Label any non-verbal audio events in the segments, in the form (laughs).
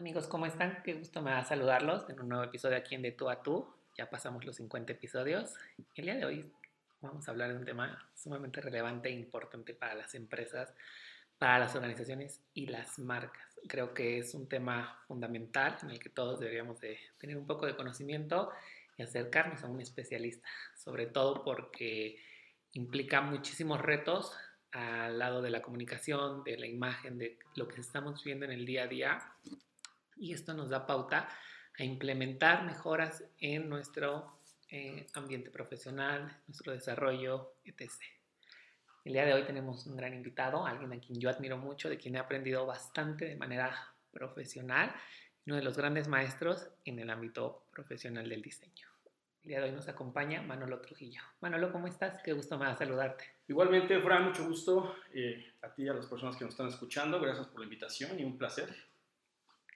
Amigos, ¿cómo están? Qué gusto me da saludarlos en un nuevo episodio aquí en De Tú a Tú. Ya pasamos los 50 episodios. El día de hoy vamos a hablar de un tema sumamente relevante e importante para las empresas, para las organizaciones y las marcas. Creo que es un tema fundamental en el que todos deberíamos de tener un poco de conocimiento y acercarnos a un especialista, sobre todo porque implica muchísimos retos al lado de la comunicación, de la imagen, de lo que estamos viendo en el día a día y esto nos da pauta a implementar mejoras en nuestro eh, ambiente profesional, nuestro desarrollo, etc. El día de hoy tenemos un gran invitado, alguien a quien yo admiro mucho, de quien he aprendido bastante de manera profesional, uno de los grandes maestros en el ámbito profesional del diseño. El día de hoy nos acompaña Manolo Trujillo. Manolo, ¿cómo estás? Qué gusto me da saludarte. Igualmente, Fran, mucho gusto eh, a ti y a las personas que nos están escuchando. Gracias por la invitación y un placer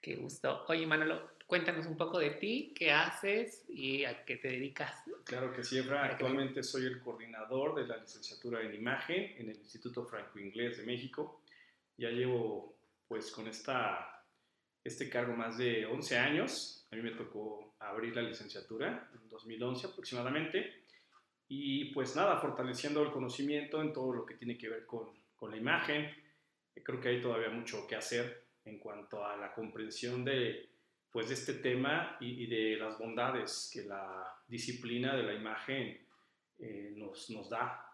Qué gusto. Oye, Manolo, cuéntanos un poco de ti, qué haces y a qué te dedicas. Claro que sí, Efra. Actualmente soy el coordinador de la licenciatura en imagen en el Instituto Franco Inglés de México. Ya llevo pues con esta, este cargo más de 11 años. A mí me tocó abrir la licenciatura en 2011 aproximadamente. Y pues nada, fortaleciendo el conocimiento en todo lo que tiene que ver con, con la imagen. Creo que hay todavía mucho que hacer en cuanto a la comprensión de, pues, de este tema y, de las bondades que la disciplina de la imagen eh, nos, nos, da,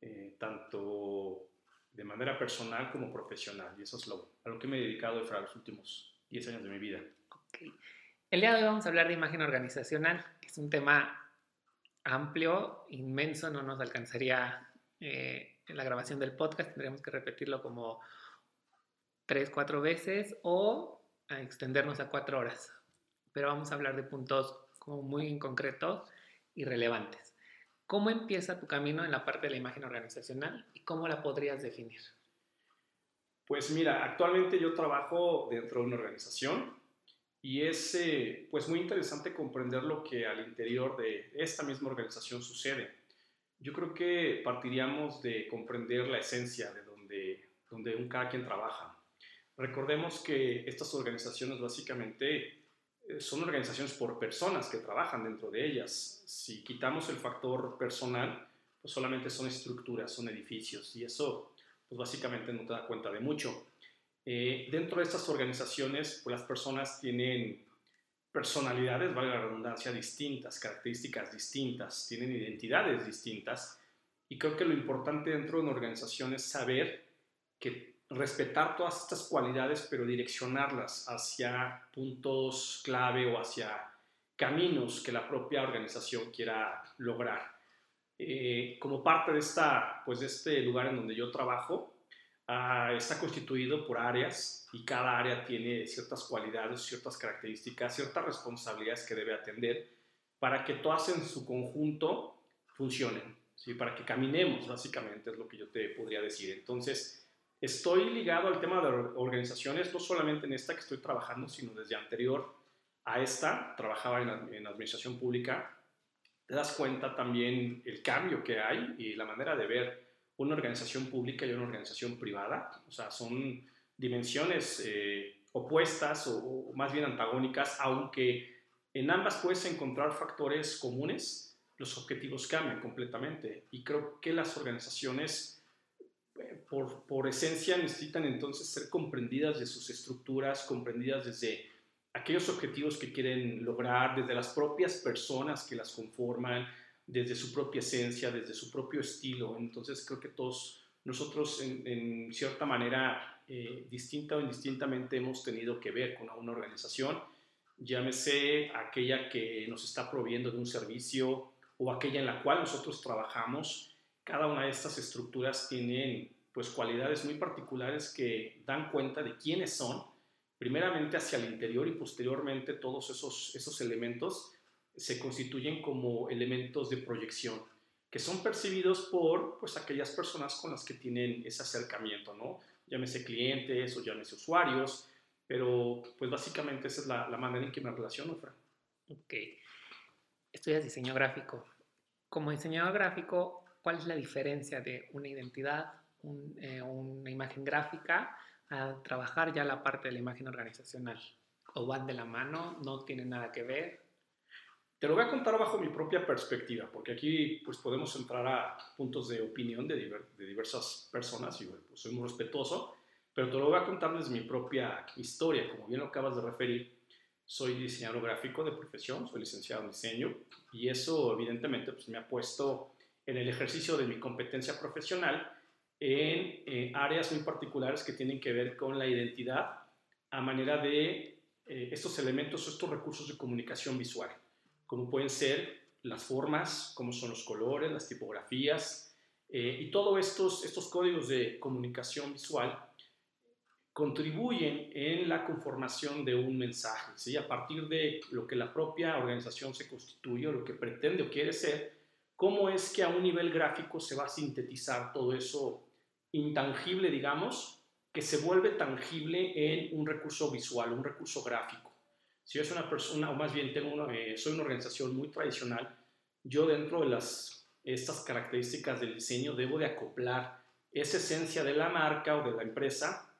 eh, tanto de manera personal como profesional. Y eso es lo, a lo que me he dedicado para los últimos 10 años de mi vida. Okay. El día de hoy vamos a hablar de imagen organizacional, que es un tema amplio, inmenso, no nos alcanzaría eh, en la grabación del podcast, tendríamos que repetirlo como tres, cuatro veces o a extendernos a cuatro horas. Pero vamos a hablar de puntos como muy concretos y relevantes. ¿Cómo empieza tu camino en la parte de la imagen organizacional y cómo la podrías definir? Pues mira, actualmente yo trabajo dentro de una organización y es eh, pues muy interesante comprender lo que al interior de esta misma organización sucede. Yo creo que partiríamos de comprender la esencia de donde, donde un cada quien trabaja. Recordemos que estas organizaciones básicamente eh, son organizaciones por personas que trabajan dentro de ellas. Si quitamos el factor personal, pues solamente son estructuras, son edificios y eso pues básicamente no te da cuenta de mucho. Eh, dentro de estas organizaciones, pues las personas tienen personalidades, vale la redundancia, distintas, características distintas, tienen identidades distintas y creo que lo importante dentro de una organización es saber que respetar todas estas cualidades, pero direccionarlas hacia puntos clave o hacia caminos que la propia organización quiera lograr. Eh, como parte de, esta, pues de este lugar en donde yo trabajo, ah, está constituido por áreas y cada área tiene ciertas cualidades, ciertas características, ciertas responsabilidades que debe atender para que todas en su conjunto funcionen, ¿sí? para que caminemos, básicamente es lo que yo te podría decir. Entonces, Estoy ligado al tema de organizaciones, no solamente en esta que estoy trabajando, sino desde anterior a esta, trabajaba en, en administración pública. Te das cuenta también el cambio que hay y la manera de ver una organización pública y una organización privada. O sea, son dimensiones eh, opuestas o, o, más bien antagónicas, aunque en ambas puedes encontrar factores comunes, los objetivos cambian completamente. Y creo que las organizaciones por, por, esencia necesitan entonces ser comprendidas de sus estructuras, comprendidas desde aquellos objetivos que quieren lograr, desde las propias personas que las conforman, desde su propia esencia, desde su propio estilo. Entonces creo que todos nosotros en, cierta manera, eh, distinta o indistintamente, hemos tenido que ver con una organización, llámese aquella que nos está proveyendo de un servicio o aquella en la cual nosotros trabajamos. Cada una de estas estructuras tienen pues cualidades muy particulares que dan cuenta de quiénes son primeramente hacia el interior y posteriormente todos esos, esos elementos se constituyen como elementos de proyección que son percibidos por pues, aquellas personas con las que tienen ese acercamiento, ¿no? Llámese clientes o llámese usuarios, pero pues básicamente esa es la, la manera en que me relaciono, Fran. Ok. Estudias diseño gráfico. Como diseñador gráfico, ¿cuál es la diferencia de una identidad, eh, una imagen gráfica, a trabajar ya la parte de la imagen organizacional? ¿O van de la mano? ¿No tienen nada que ver? Te lo voy a contar bajo mi propia perspectiva, porque aquí pues, podemos entrar a puntos de opinión de, de diversas personas y pues, soy muy respetuoso, pero te lo voy a contar desde mi propia historia. Como bien lo acabas de referir, soy diseñador gráfico de profesión, soy licenciado en diseño y eso evidentemente pues, me ha puesto en el ejercicio de mi competencia profesional en eh, áreas muy particulares que tienen que ver con la identidad a manera de eh, estos elementos estos recursos de comunicación visual como pueden ser las formas, como son los colores, las tipografías eh, y todos estos, estos códigos de comunicación visual contribuyen en la conformación de un mensaje, ¿sí? a partir de lo que la propia organización se constituye o lo que pretende o quiere ser, cómo es que a un nivel gráfico se va a sintetizar todo eso intangible, digamos, que se vuelve tangible en un recurso visual, un recurso gráfico. Si yo soy una persona, o más bien tengo eh, soy una organización muy tradicional, yo dentro de las, estas características del diseño debo de acoplar esa esencia de la marca o de la empresa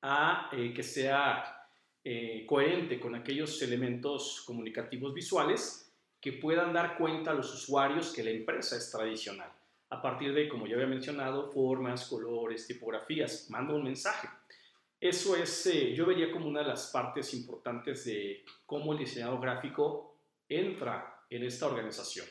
a eh, que sea eh, coherente con aquellos elementos comunicativos visuales que puedan dar cuenta a los usuarios que la empresa es tradicional. A partir de, como ya había mencionado, formas, colores, tipografías, mando un mensaje. Eso es, eh, yo vería como una de las partes importantes de cómo el diseñador gráfico entra en esta organización.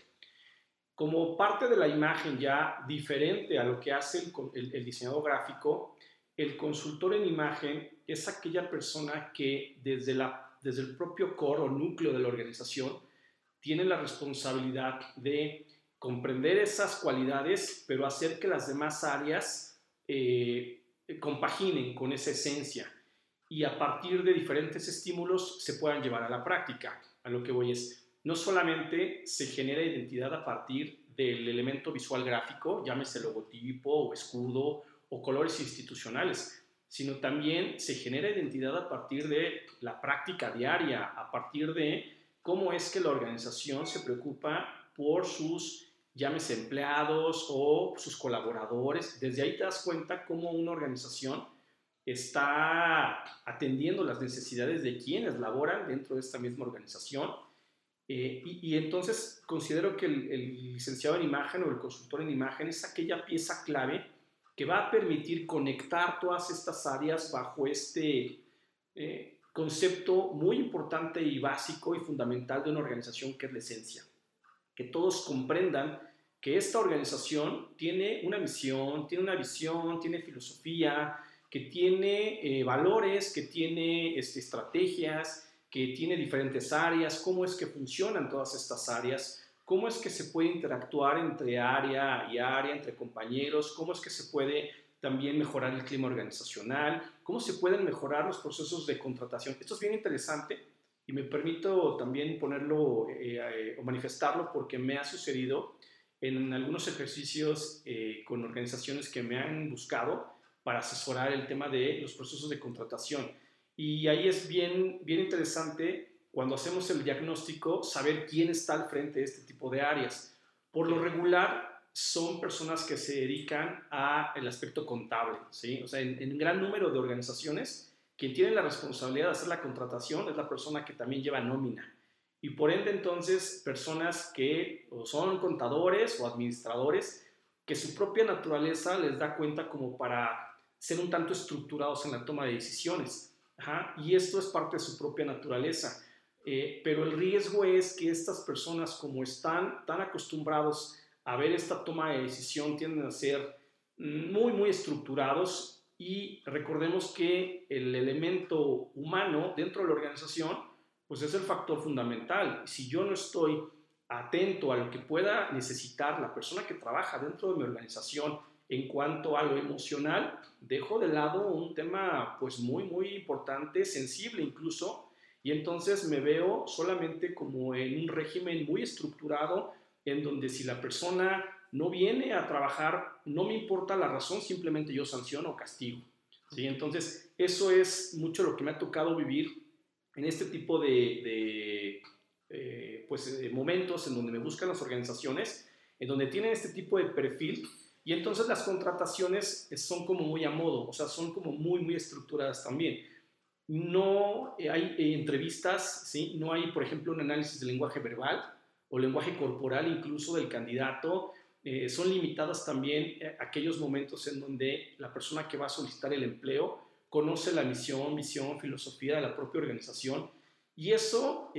Como parte de la imagen ya diferente a lo que hace el, diseñador gráfico, el consultor en imagen es aquella persona que desde, la, desde el propio core o núcleo de la organización tiene la responsabilidad de comprender esas cualidades, pero hacer que las demás áreas eh, compaginen con esa esencia y a partir de diferentes estímulos se puedan llevar a la práctica. A lo que voy es, no solamente se genera identidad a partir del elemento visual gráfico, llámese logotipo o escudo o colores institucionales, sino también se genera identidad a partir de la práctica diaria, a partir de cómo es que la organización se preocupa por sus llámese empleados o sus colaboradores. Desde ahí te das cuenta cómo una organización está atendiendo las necesidades de quienes laboran dentro de esta misma organización. Eh, y, entonces considero que el, licenciado en imagen o el consultor en imagen es aquella pieza clave que va a permitir conectar todas estas áreas bajo este eh, concepto muy importante y básico y fundamental de una organización que es la esencia. Que todos comprendan que esta organización tiene una misión, tiene una visión, tiene filosofía, que tiene eh, valores, que tiene este, estrategias, que tiene diferentes áreas, cómo es que funcionan todas estas áreas, cómo es que se puede interactuar entre área y área, entre compañeros, cómo es que se puede también mejorar el clima organizacional, cómo se pueden mejorar los procesos de contratación. Esto es bien interesante y me permito también ponerlo eh, eh, o manifestarlo porque me ha sucedido en algunos ejercicios eh, con organizaciones que me han buscado para asesorar el tema de los procesos de contratación. Y ahí es bien, bien interesante cuando hacemos el diagnóstico saber quién está al frente de este tipo de áreas. Por lo regular son personas que se dedican al aspecto contable, ¿sí? O sea, en, en un gran número de organizaciones, quien tiene la responsabilidad de hacer la contratación es la persona que también lleva nómina y por ende entonces personas que son contadores o administradores que su propia naturaleza les da cuenta como para ser un tanto estructurados en la toma de decisiones. y esto es parte de su propia naturaleza. Eh, pero el riesgo es que estas personas, como están tan acostumbrados a ver esta toma de decisión, tienden a ser muy, muy estructurados y recordemos que el elemento humano dentro de la organización pues es el factor fundamental. Si yo no estoy atento a lo que pueda necesitar la persona que trabaja dentro de mi organización en cuanto a lo emocional, dejo de lado un tema pues muy, muy importante, sensible incluso, y entonces me veo solamente como en un régimen muy estructurado, en donde si la persona no viene a trabajar, no me importa la razón, simplemente yo sanciono o castigo. ¿sí? Entonces, eso es mucho lo que me ha tocado vivir en este tipo de, eh, pues, de momentos en donde me buscan las organizaciones, en donde tienen este tipo de perfil y entonces las contrataciones son como muy a modo, o sea, son como muy, muy estructuradas también. No hay eh, entrevistas, ¿sí? no hay, por ejemplo, un análisis de lenguaje verbal o lenguaje corporal incluso del candidato. Eh, son limitadas también eh, aquellos momentos en donde la persona que va a solicitar el empleo conoce la misión, visión, filosofía de la propia organización y eso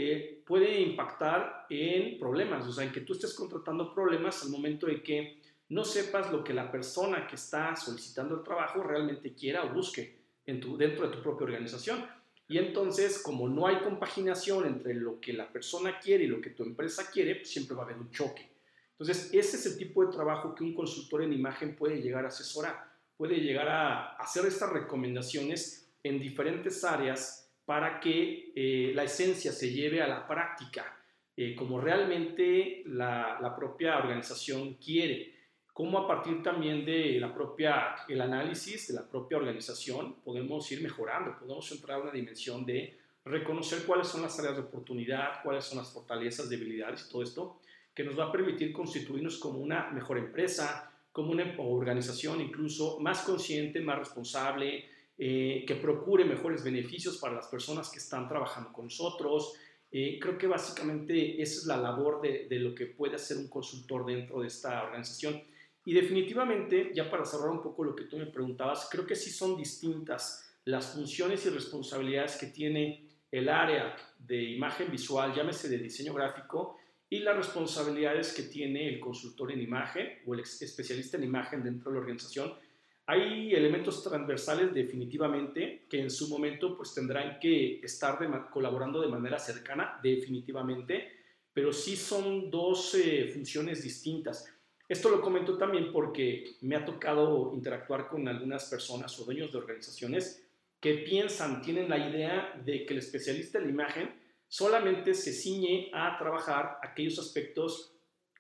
puede impactar en problemas, o sea, en que tú estés contratando problemas al momento de que no sepas lo que la persona que está solicitando el trabajo realmente quiera o busque en tu, dentro de tu propia organización. Y entonces, como no hay compaginación entre lo que la persona quiere y lo que tu empresa quiere, pues siempre va a haber un choque. Entonces, ese es el tipo de trabajo que un consultor en imagen puede llegar a asesorar. Puede llegar a hacer estas recomendaciones en diferentes áreas para que eh, la esencia se lleve a la práctica, eh, como realmente la, la propia organización quiere cómo a partir también de la propia, el análisis de la propia organización podemos ir mejorando, podemos entrar a una dimensión de reconocer cuáles son las áreas de oportunidad, cuáles son las fortalezas, debilidades y todo esto, que nos va a permitir constituirnos como una mejor empresa, como una organización incluso más consciente, más responsable, eh, que procure mejores beneficios para las personas que están trabajando con nosotros. Eh, creo que básicamente esa es la labor de, de lo que puede hacer un consultor dentro de esta organización y definitivamente, ya para cerrar un poco lo que tú me preguntabas, creo que sí son distintas las funciones y responsabilidades que tiene el área de imagen visual, llámese de diseño gráfico, y las responsabilidades que tiene el consultor en imagen o el especialista en imagen dentro de la organización. Hay elementos transversales definitivamente que en su momento pues tendrán que estar colaborando de manera cercana, definitivamente, pero sí son dos eh, funciones distintas. Esto lo comento también porque me ha tocado interactuar con algunas personas o dueños de organizaciones que piensan, tienen la idea de que el especialista en la imagen solamente se ciñe a trabajar aquellos aspectos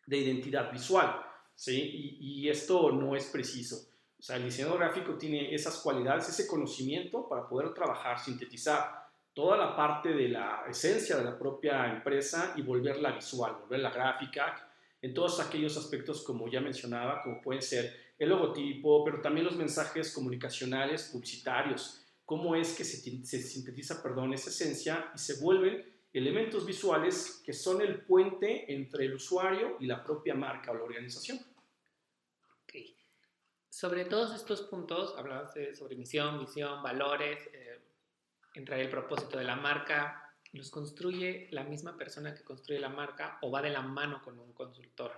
de identidad visual, ¿sí? Y, y esto no es preciso. O sea, el diseñador gráfico tiene esas cualidades, ese conocimiento para poder trabajar, sintetizar toda la parte de la esencia de la propia empresa y volverla visual, volverla gráfica, en todos aquellos aspectos, como ya mencionaba, como pueden ser el logotipo, pero también los mensajes comunicacionales, publicitarios, cómo es que se, se sintetiza, perdón, esa esencia y se vuelven elementos visuales que son el puente entre el usuario y la propia marca o la organización. Sobre todos estos puntos, hablabas sobre misión, visión, valores, eh, entra el propósito de la marca, los construye la misma persona que construye la marca o va de la mano con un consultor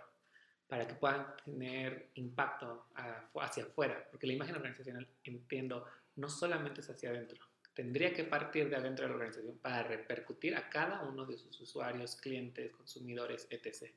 para que puedan tener impacto hacia afuera, porque la imagen organizacional, entiendo, no solamente es hacia adentro, tendría que partir de adentro de la organización para repercutir a cada uno de sus usuarios, clientes, consumidores, etc.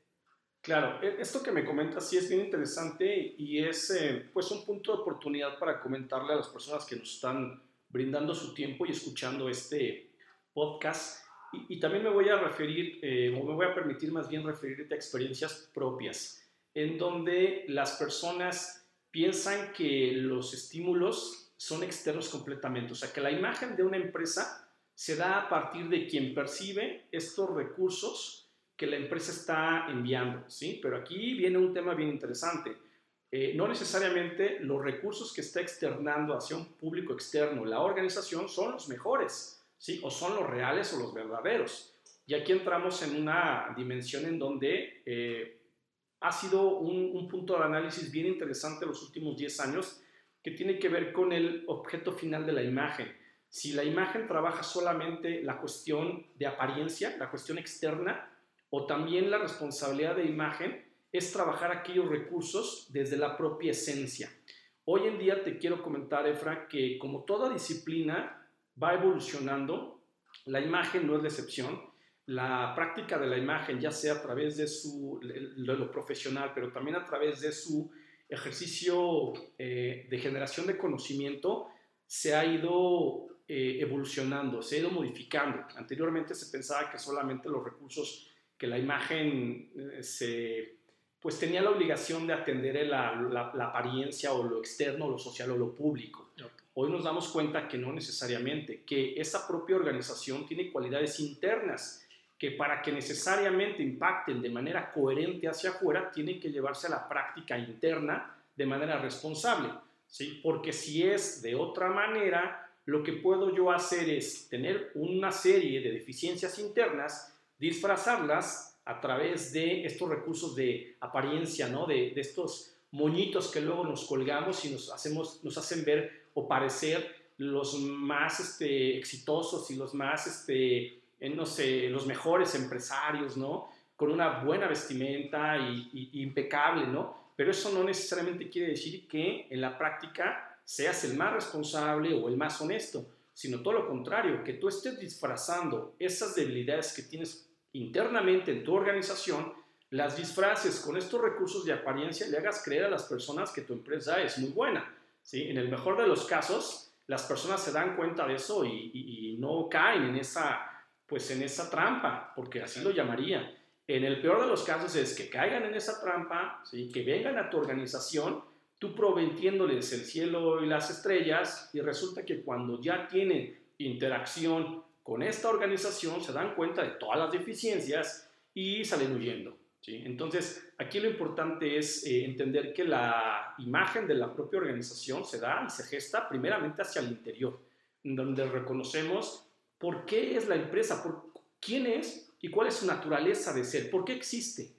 Claro, e, esto que me comentas sí es bien interesante y es eh, pues un punto de oportunidad para comentarle a las personas que nos están brindando su tiempo y escuchando este podcast y, también me voy a referir, eh, o me voy a permitir más bien referirte a experiencias propias, en donde las personas piensan que los estímulos son externos completamente, o sea, que la imagen de una empresa se da a partir de quien percibe estos recursos que la empresa está enviando, ¿sí? Pero aquí viene un tema bien interesante. Eh, no necesariamente los recursos que está externando hacia un público externo la organización son los mejores. ¿Sí? O son los reales o los verdaderos. Y aquí entramos en una dimensión en donde eh, ha sido un, punto de análisis bien interesante los últimos 10 años que tiene que ver con el objeto final de la imagen. Si la imagen trabaja solamente la cuestión de apariencia, la cuestión externa, o también la responsabilidad de imagen es trabajar aquellos recursos desde la propia esencia. Hoy en día te quiero comentar, Efra, que como toda disciplina, va evolucionando, la imagen no es la excepción, la práctica de la imagen, ya sea a través de, su, lo profesional, pero también a través de su ejercicio eh, de generación de conocimiento se ha ido eh, evolucionando, se ha ido modificando. Anteriormente se pensaba que solamente los recursos que la imagen eh, se, pues tenía la obligación de atender la, la, apariencia o lo externo, lo social o lo público. Hoy nos damos cuenta que no necesariamente, que esa propia organización tiene cualidades internas que para que necesariamente impacten de manera coherente hacia afuera, tienen que llevarse a la práctica interna de manera responsable. ¿sí? Porque si es de otra manera, lo que puedo yo hacer es tener una serie de deficiencias internas, disfrazarlas a través de estos recursos de apariencia, ¿no? de, de estos moñitos que luego nos colgamos y nos, hacemos, nos hacen ver o parecer los más este, exitosos y los más, este, no sé, los mejores empresarios, ¿no? Con una buena vestimenta y, impecable, ¿no? Pero eso no necesariamente quiere decir que en la práctica seas el más responsable o el más honesto, sino todo lo contrario, que tú estés disfrazando esas debilidades que tienes internamente en tu organización, las disfraces con estos recursos de apariencia y le hagas creer a las personas que tu empresa es muy buena. ¿Sí? En el mejor de los casos, las personas se dan cuenta de eso y, no caen en esa, pues en esa trampa, porque así lo llamaría. En el peor de los casos es que caigan en esa trampa, ¿sí? que vengan a tu organización, tú prometiéndoles el cielo y las estrellas, y resulta que cuando ya tienen interacción con esta organización, se dan cuenta de todas las deficiencias y salen huyendo. Entonces, aquí lo importante es eh, entender que la imagen de la propia organización se da y se gesta primeramente hacia el interior, donde reconocemos por qué es la empresa, por quién es y cuál es su naturaleza de ser, por qué existe.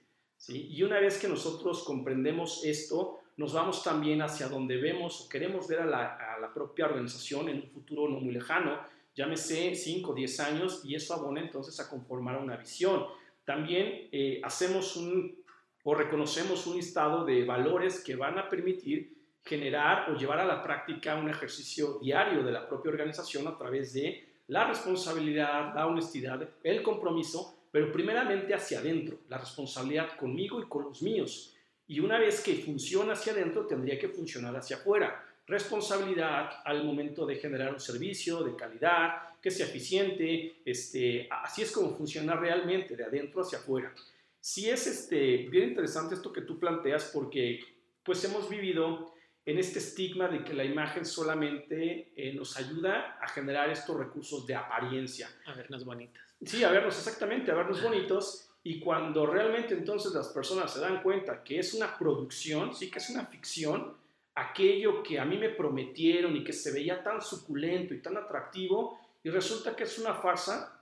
Y una vez que nosotros comprendemos esto, nos vamos también hacia donde vemos o queremos ver a la, a la propia organización en un futuro no muy lejano, llámese 5 o 10 años, y eso abona entonces a conformar una visión también eh, hacemos un o reconocemos un listado de valores que van a permitir generar o llevar a la práctica un ejercicio diario de la propia organización a través de la responsabilidad, la honestidad, el compromiso, pero primeramente hacia adentro, la responsabilidad conmigo y con los míos. Y una vez que funciona hacia adentro, tendría que funcionar hacia afuera. Responsabilidad al momento de generar un servicio de calidad, que sea eficiente, este, así es como funciona realmente, de adentro hacia afuera. Sí es este, bien interesante esto que tú planteas porque pues hemos vivido en este estigma de que la imagen solamente eh, nos ayuda a generar estos recursos de apariencia. A vernos bonitas. Sí, a vernos exactamente, a vernos bonitos. Y cuando realmente entonces las personas se dan cuenta que es una producción, sí que es una ficción, aquello que a mí me prometieron y que se veía tan suculento y tan atractivo, y resulta que es una farsa,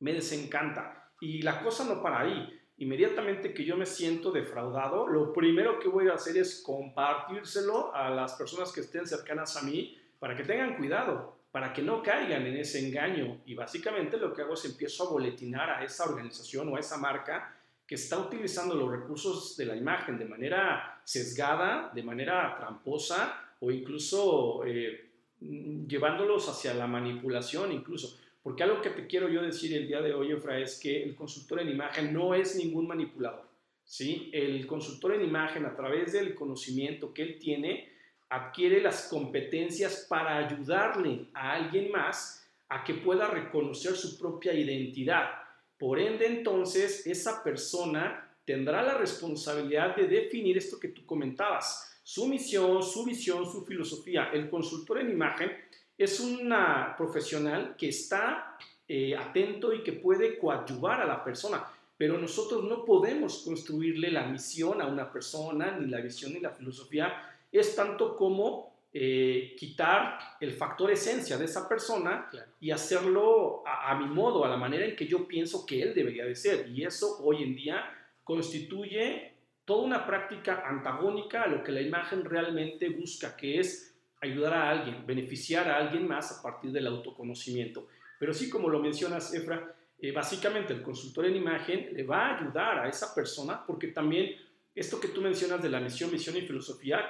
me desencanta. Y la cosa no para ahí. Inmediatamente que yo me siento defraudado, lo primero que voy a hacer es compartírselo a las personas que estén cercanas a mí para que tengan cuidado, para que no caigan en ese engaño. Y básicamente lo que hago es empiezo a boletinar a esa organización o a esa marca que está utilizando los recursos de la imagen de manera sesgada, de manera tramposa o incluso eh, llevándolos hacia la manipulación incluso. Porque algo que te quiero yo decir el día de hoy, Efra, es que el consultor en imagen no es ningún manipulador. ¿sí? El consultor en imagen, a través del conocimiento que él tiene, adquiere las competencias para ayudarle a alguien más a que pueda reconocer su propia identidad. Por ende, entonces, esa persona tendrá la responsabilidad de definir esto que tú comentabas su misión, su visión, su filosofía. El consultor en imagen es una profesional que está eh, atento y que puede coadyuvar a la persona, pero nosotros no podemos construirle la misión a una persona, ni la visión ni la filosofía. Es tanto como eh, quitar el factor esencia de esa persona y hacerlo a, a mi modo, a la manera en que yo pienso que él debería de ser. Y eso hoy en día constituye toda una práctica antagónica a lo que la imagen realmente busca, que es ayudar a alguien, beneficiar a alguien más a partir del autoconocimiento. Pero sí, como lo mencionas, Efra, eh, básicamente el consultor en imagen le va a ayudar a esa persona porque también esto que tú mencionas de la misión, misión y filosofía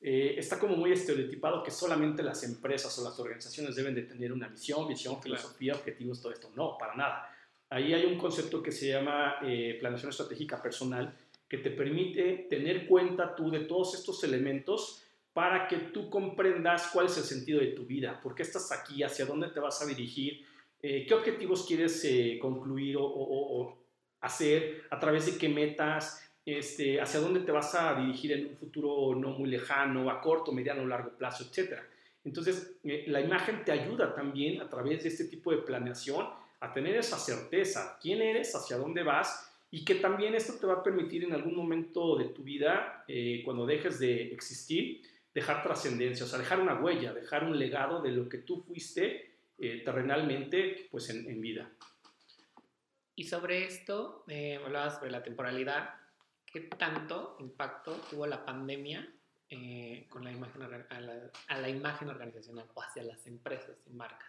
eh, está como muy estereotipado que solamente las empresas o las organizaciones deben de tener una misión, visión, filosofía, objetivos, todo esto. No, para nada. Ahí hay un concepto que se llama eh, planeación estratégica personal, que te permite tener cuenta tú de todos estos elementos para que tú comprendas cuál es el sentido de tu vida, por qué estás aquí, hacia dónde te vas a dirigir, eh, qué objetivos quieres eh, concluir o, hacer, a través de qué metas, este, hacia dónde te vas a dirigir en un futuro no muy lejano, a corto, mediano, largo plazo, etc. Entonces, eh, la imagen te ayuda también a través de este tipo de planeación a tener esa certeza, quién eres, hacia dónde vas y que también esto te va a permitir en algún momento de tu vida, cuando dejes de existir, dejar trascendencia, o sea, dejar una huella, dejar un legado de lo que tú fuiste eh, terrenalmente pues en, vida. Y sobre esto, eh, hablabas sobre la temporalidad, ¿qué tanto impacto tuvo la pandemia eh, con la imagen, a, la, imagen organizacional o hacia las empresas y marcas?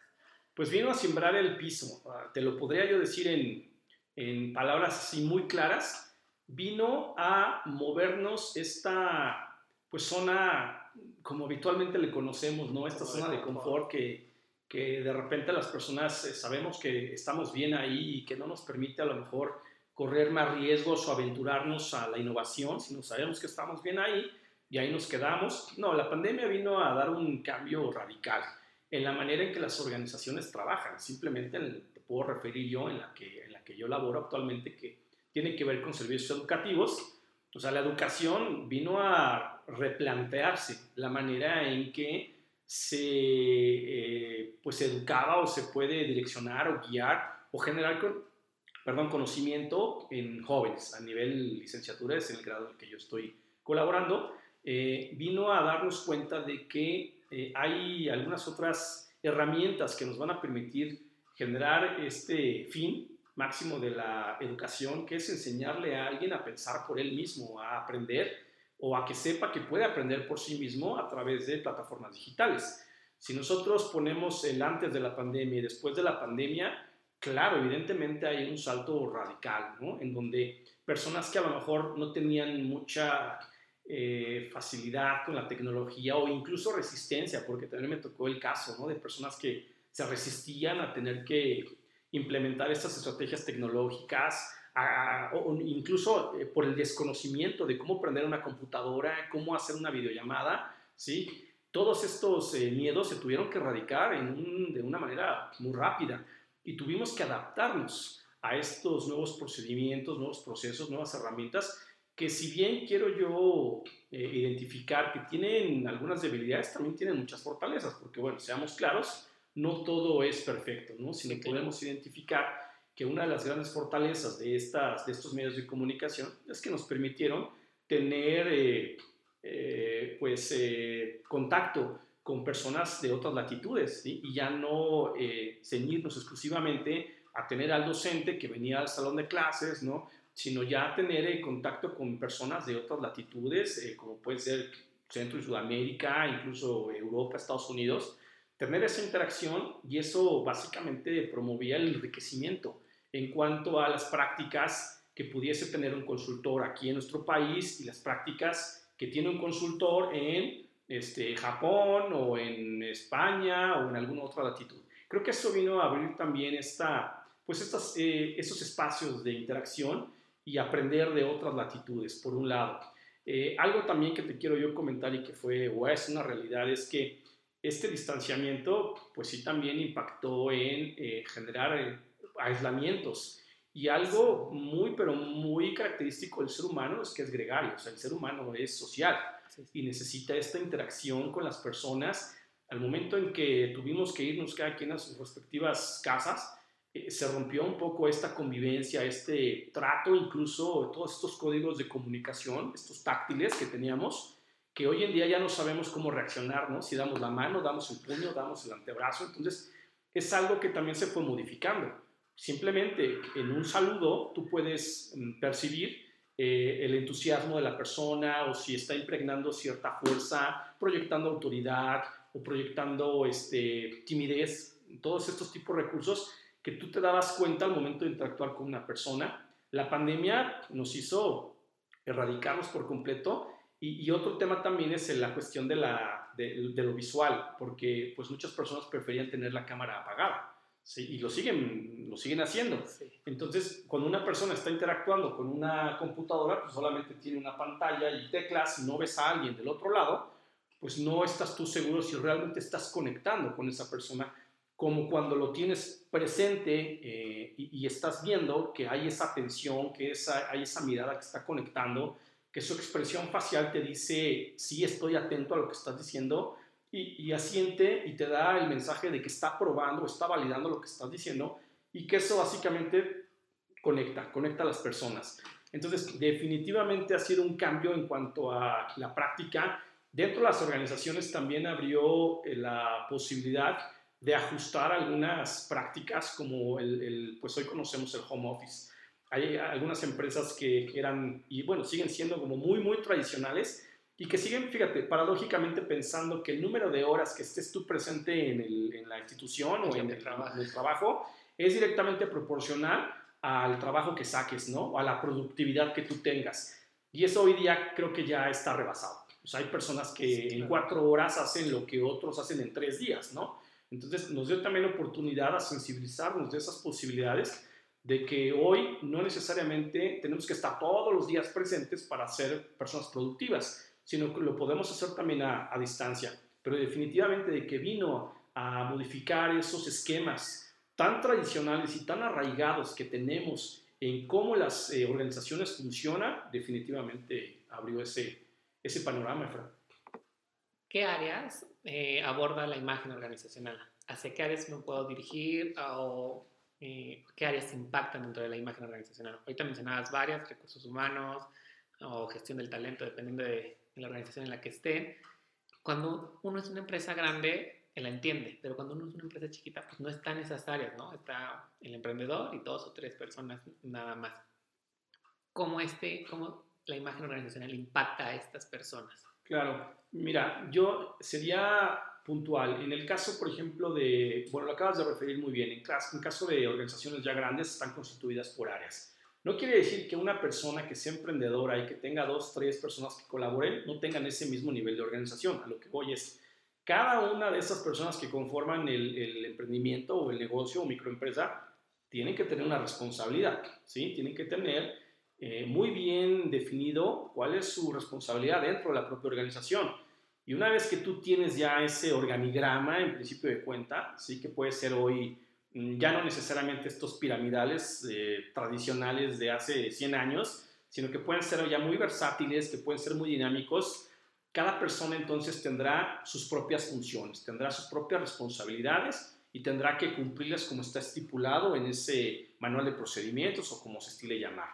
Pues vino a sembrar el piso, ah, te lo podría yo decir en, en palabras así muy claras, vino a movernos esta pues zona como habitualmente le conocemos, ¿no? Esta zona de confort que, que de repente las personas eh, sabemos que estamos bien ahí y que no nos permite a lo mejor correr más riesgos o aventurarnos a la innovación, sino sabemos que estamos bien ahí y ahí nos quedamos. No, la pandemia vino a dar un cambio radical en la manera en que las organizaciones trabajan. Simplemente te puedo referir yo en la, que, en que yo laboro actualmente, que tiene que ver con servicios educativos. O sea, la educación vino a replantearse la manera en que se eh, pues educaba o se puede direccionar o guiar o generar con, perdón, conocimiento en jóvenes a nivel licenciatura, es en el grado en el que yo estoy colaborando, eh, vino a darnos cuenta de que eh, hay algunas otras herramientas que nos van a permitir generar este fin máximo de la educación, que es enseñarle a alguien a pensar por él mismo, a aprender o a que sepa que puede aprender por sí mismo a través de plataformas digitales. Si nosotros ponemos el antes de la pandemia y después de la pandemia, claro, evidentemente hay un salto radical, ¿no? En donde personas que a lo mejor no tenían mucha eh, facilidad con la tecnología o incluso resistencia, porque también me tocó el caso, ¿no? De personas que se resistían a tener que implementar estas estrategias tecnológicas, o incluso eh, por el desconocimiento de cómo prender una computadora, cómo hacer una videollamada, ¿sí? Todos estos eh, miedos se tuvieron que erradicar de una manera muy rápida y tuvimos que adaptarnos a estos nuevos procedimientos, nuevos procesos, nuevas herramientas que si bien quiero yo eh, identificar que tienen algunas debilidades, también tienen muchas fortalezas, porque bueno, seamos claros, no todo es perfecto, ¿no? Si no podemos identificar que una de las grandes fortalezas de, estas, de estos medios de comunicación es que nos permitieron tener eh, eh, pues, eh, contacto con personas de otras latitudes y ya no ceñirnos exclusivamente a tener al docente que venía al salón de clases, ¿no? sino ya tener contacto con personas de otras latitudes, como puede ser Centro y Sudamérica, incluso Europa, Estados Unidos, tener esa interacción y eso básicamente promovía el enriquecimiento en cuanto a las prácticas que pudiese tener un consultor aquí en nuestro país y las prácticas que tiene un consultor en este, Japón o en España o en alguna otra latitud. Creo que eso vino a abrir también esta, pues estas, eh, esos espacios de interacción y aprender de otras latitudes, por un lado. Eh, algo también que te quiero yo comentar y que fue o es una realidad es que este distanciamiento, pues sí también impactó en eh, generar aislamientos. Y algo muy, pero muy característico del ser humano es que es gregario, o sea, el ser humano es social y necesita esta interacción con las personas. Al momento en que tuvimos que irnos cada quien a sus respectivas casas, eh, se rompió un poco esta convivencia, este trato, incluso todos estos códigos de comunicación, estos táctiles que teníamos, que hoy en día ya no sabemos cómo reaccionar, ¿no? Si damos la mano, damos el puño, damos el antebrazo, entonces es algo que también se fue modificando. Simplemente en un saludo tú puedes mm, percibir eh, el entusiasmo de la persona o si está impregnando cierta fuerza, proyectando autoridad o proyectando este, timidez, todos estos tipos de recursos que tú te dabas cuenta al momento de interactuar con una persona. La pandemia nos hizo erradicarnos por completo y, otro tema también es la cuestión de, la, de, de, lo visual, porque pues muchas personas preferían tener la cámara apagada. ¿sí? y lo siguen, lo siguen haciendo. Entonces, cuando una persona está interactuando con una computadora, pues solamente tiene una pantalla y teclas y no ves a alguien del otro lado, pues no estás tú seguro si realmente estás conectando con esa persona, como cuando lo tienes presente eh, y, estás viendo que hay esa atención, que esa, hay esa mirada que está conectando, que su expresión facial te dice, sí, estoy atento a lo que estás diciendo, y, asiente y te da el mensaje de que está probando, está validando lo que estás diciendo, y que eso básicamente conecta, conecta a las personas. Entonces, definitivamente ha sido un cambio en cuanto a la práctica. Dentro de las organizaciones también abrió eh, la posibilidad de ajustar algunas prácticas como el, pues hoy conocemos el home office. Hay algunas empresas que eran, y bueno, siguen siendo como muy, muy tradicionales y que siguen, fíjate, paradójicamente pensando que el número de horas que estés tú presente en, el, en la institución o en el, trabajo. el, trabajo es directamente proporcional al trabajo que saques, ¿no? O a la productividad que tú tengas. Y eso hoy día creo que ya está rebasado. O sea, hay personas que en cuatro horas hacen lo que otros hacen en tres días, ¿no? Entonces nos dio también oportunidad a sensibilizarnos de esas posibilidades de que hoy no necesariamente tenemos que estar todos los días presentes para ser personas productivas, sino que lo podemos hacer también a, distancia. Pero definitivamente de que vino a modificar esos esquemas tan tradicionales y tan arraigados que tenemos en cómo las eh, organizaciones funcionan, definitivamente abrió ese, ese panorama, Efra. ¿Qué áreas eh, aborda la imagen organizacional? ¿Hacia qué áreas me puedo dirigir o eh, qué áreas impactan dentro de la imagen organizacional? Ahorita mencionabas varias, recursos humanos o gestión del talento, dependiendo de, en la organización en la que esté. Cuando uno es una empresa grande, él la entiende, pero cuando uno es una empresa chiquita, pues no está en esas áreas, ¿no? Está el emprendedor y dos o tres personas nada más. ¿Cómo, este, cómo la imagen organizacional impacta a estas personas? Claro, mira, yo sería puntual. En el caso, por ejemplo, de, bueno, lo acabas de referir muy bien, en caso, en caso de organizaciones ya grandes, están constituidas por áreas. No quiere decir que una persona que sea emprendedora y que tenga dos, tres personas que colaboren no tengan ese mismo nivel de organización. A lo que voy es, cada una de esas personas que conforman el, emprendimiento o el negocio o microempresa tienen que tener una responsabilidad, ¿sí? Tienen que tener eh, muy bien definido cuál es su responsabilidad dentro de la propia organización. Y una vez que tú tienes ya ese organigrama en principio de cuenta, sí que puede ser hoy Mm, ya no necesariamente estos piramidales eh, tradicionales de hace 100 años, sino que pueden ser ya muy versátiles, que pueden ser muy dinámicos. Cada persona entonces tendrá sus propias funciones, tendrá sus propias responsabilidades y tendrá que cumplirlas como está estipulado en ese manual de procedimientos o como se estile llamar.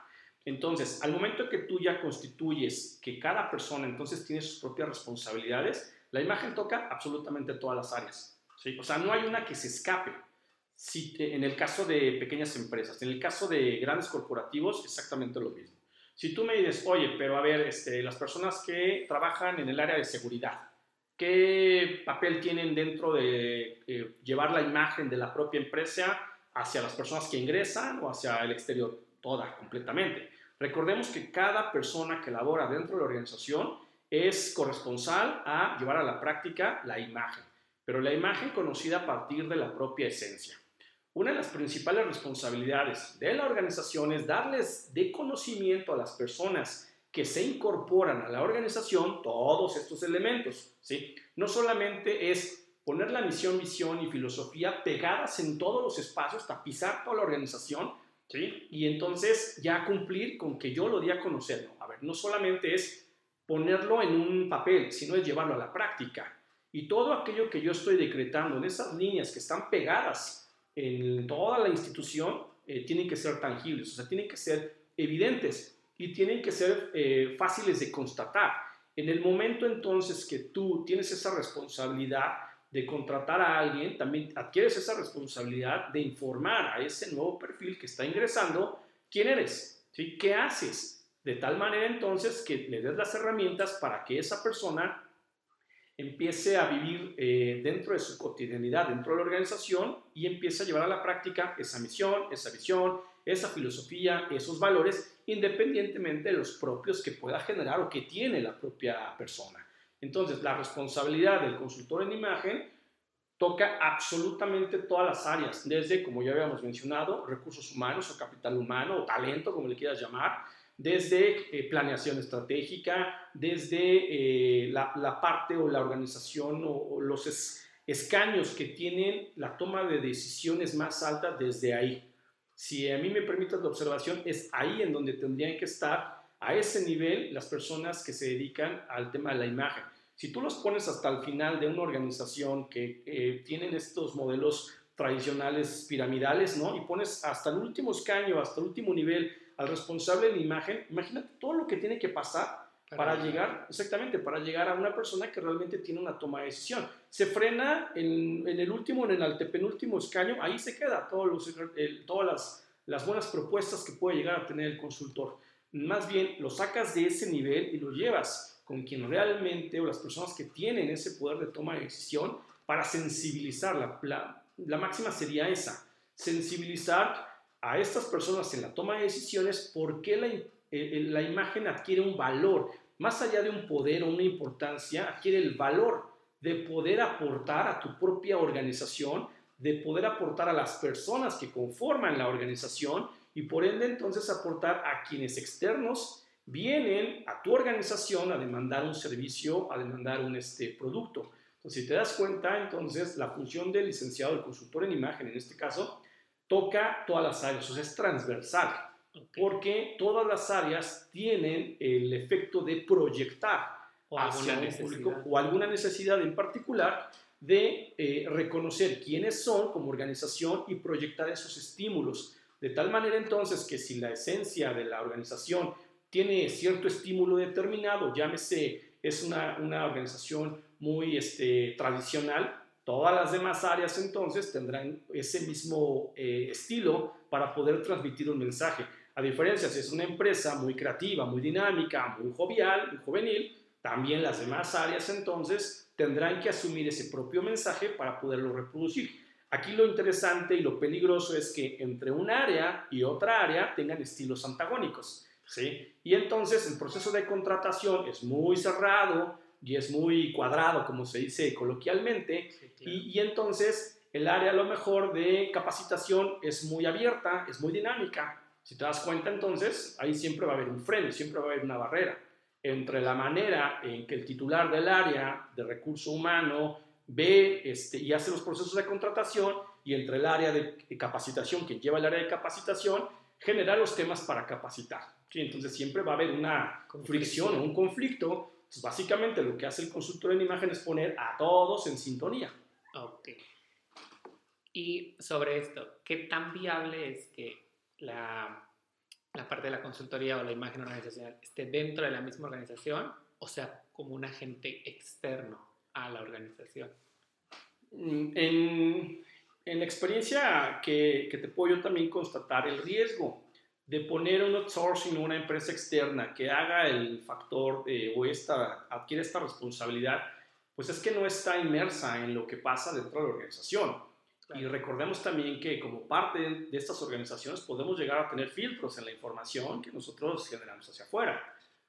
Entonces, al momento que tú ya constituyes que cada persona entonces tiene sus propias responsabilidades, la imagen toca absolutamente todas las áreas. ¿sí? O sea, no hay una que se escape. Si, en el caso de pequeñas empresas, en el caso de grandes corporativos, exactamente lo mismo. Si tú me dices, oye, pero a ver, este, las personas que trabajan en el área de seguridad, ¿qué papel tienen dentro de eh, llevar la imagen de la propia empresa hacia las personas que ingresan o hacia el exterior? Toda, completamente. Recordemos que cada persona que labora dentro de la organización es corresponsal a llevar a la práctica la imagen, pero la imagen conocida a partir de la propia esencia. Una de las principales responsabilidades de la organización es darles de conocimiento a las personas que se incorporan a la organización todos estos elementos. ¿sí? No solamente es poner la misión, visión y filosofía pegadas en todos los espacios, tapizar toda la organización, ¿sí? y entonces ya cumplir con que yo lo di a conocer. a ver, no solamente es ponerlo en un papel, sino es llevarlo a la práctica. Y todo aquello que yo estoy decretando en esas líneas que están pegadas en toda la institución eh, tienen que ser tangibles, o sea, tienen que ser evidentes y tienen que ser eh, fáciles de constatar. En el momento entonces que tú tienes esa responsabilidad de contratar a alguien, también adquieres esa responsabilidad de informar a ese nuevo perfil que está ingresando quién eres, ¿sí? qué haces, de tal manera entonces que le des las herramientas para que esa persona empiece a vivir eh, dentro de su cotidianidad, dentro de la organización y empiece a llevar a la práctica esa misión, esa visión, esa filosofía, esos valores, independientemente de los propios que pueda generar o que tiene la propia persona. Entonces, la responsabilidad del consultor en imagen toca absolutamente todas las áreas, desde, como ya habíamos mencionado, recursos humanos o capital humano o talento, como le quieras llamar, desde eh, planeación estratégica, desde eh, la, parte o la organización o, los escaños que tienen la toma de decisiones más alta desde ahí. Si a mí me permites la observación, es ahí en donde tendrían que estar a ese nivel las personas que se dedican al tema de la imagen. Si tú los pones hasta el final de una organización que eh, tienen estos modelos tradicionales piramidales, ¿no? Y pones hasta el último escaño, hasta el último nivel al responsable de la imagen, imagínate todo lo que tiene que pasar para, llegar, exactamente, para llegar a una persona que realmente tiene una toma de decisión. Se frena en, el último, en el antepenúltimo escaño, ahí se queda todos los, todas las, las buenas propuestas que puede llegar a tener el consultor. Más bien, lo sacas de ese nivel y lo llevas con quien realmente o las personas que tienen ese poder de toma de decisión para sensibilizar. La, la, máxima sería esa, sensibilizar a estas personas en la toma de decisiones porque la, eh, eh, la imagen adquiere un valor, más allá de un poder o una importancia, adquiere el valor de poder aportar a tu propia organización, de poder aportar a las personas que conforman la organización y por ende entonces aportar a quienes externos vienen a tu organización a demandar un servicio, a demandar un este, producto. Entonces, si te das cuenta, entonces la función del licenciado, del consultor en imagen, en este caso, toca todas las áreas, o sea, es transversal, porque todas las áreas tienen el efecto de proyectar o hacia un público o alguna necesidad en particular de eh, reconocer quiénes son como organización y proyectar esos estímulos. De tal manera entonces que si la esencia de la organización tiene cierto estímulo determinado, llámese, es una, una organización muy este, tradicional, todas las demás áreas entonces tendrán ese mismo eh, estilo para poder transmitir un mensaje. A diferencia, si es una empresa muy creativa, muy dinámica, muy jovial, muy juvenil, también las demás áreas entonces tendrán que asumir ese propio mensaje para poderlo reproducir. Aquí lo interesante y lo peligroso es que entre un área y otra área tengan estilos antagónicos. ¿sí? Y entonces el proceso de contratación es muy cerrado y es muy cuadrado, como se dice coloquialmente, y, y, entonces el área a lo mejor de capacitación es muy abierta, es muy dinámica. Si te das cuenta entonces, ahí siempre va a haber un freno, siempre va a haber una barrera entre la manera en que el titular del área de recurso humano ve este, y hace los procesos de contratación y entre el área de capacitación que lleva el área de capacitación, genera los temas para capacitar. Entonces siempre va a haber una fricción o un conflicto. Pues, básicamente lo que hace el consultor en imagen es poner a todos en sintonía. Ok. Y sobre esto, ¿qué tan viable es que la, la parte de la consultoría o la imagen organizacional esté dentro de la misma organización o sea como un agente externo a la organización? Mm, en, en la experiencia que, que te puedo yo también constatar, el riesgo de poner un outsourcing a una empresa externa que haga el factor o esta, adquiere esta responsabilidad, pues es que no está inmersa en lo que pasa dentro de la organización. Y recordemos también que como parte de estas organizaciones podemos llegar a tener filtros en la información que nosotros generamos hacia afuera.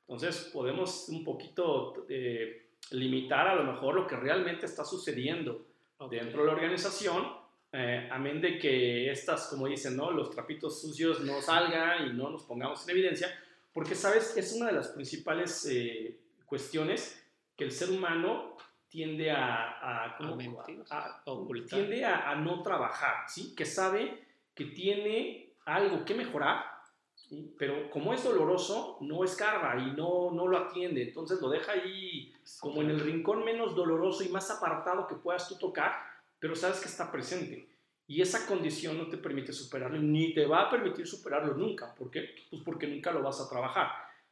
Entonces podemos un poquito eh, limitar a lo mejor lo que realmente está sucediendo dentro de la organización eh, amén de que estas, como dicen, ¿no? los trapitos sucios no salgan y no nos pongamos en evidencia, porque, ¿sabes? Es una de las principales eh, cuestiones que el ser humano tiende a, a, tiende a, no trabajar, ¿sí? Que sabe que tiene algo que mejorar, pero como es doloroso, no escarba y no, no lo atiende, entonces lo deja ahí como en el rincón menos doloroso y más apartado que puedas tú tocar, pero sabes que está presente. Y esa condición no te permite superarlo, ni te va a permitir superarlo nunca. ¿Por qué? Pues porque nunca lo vas a trabajar.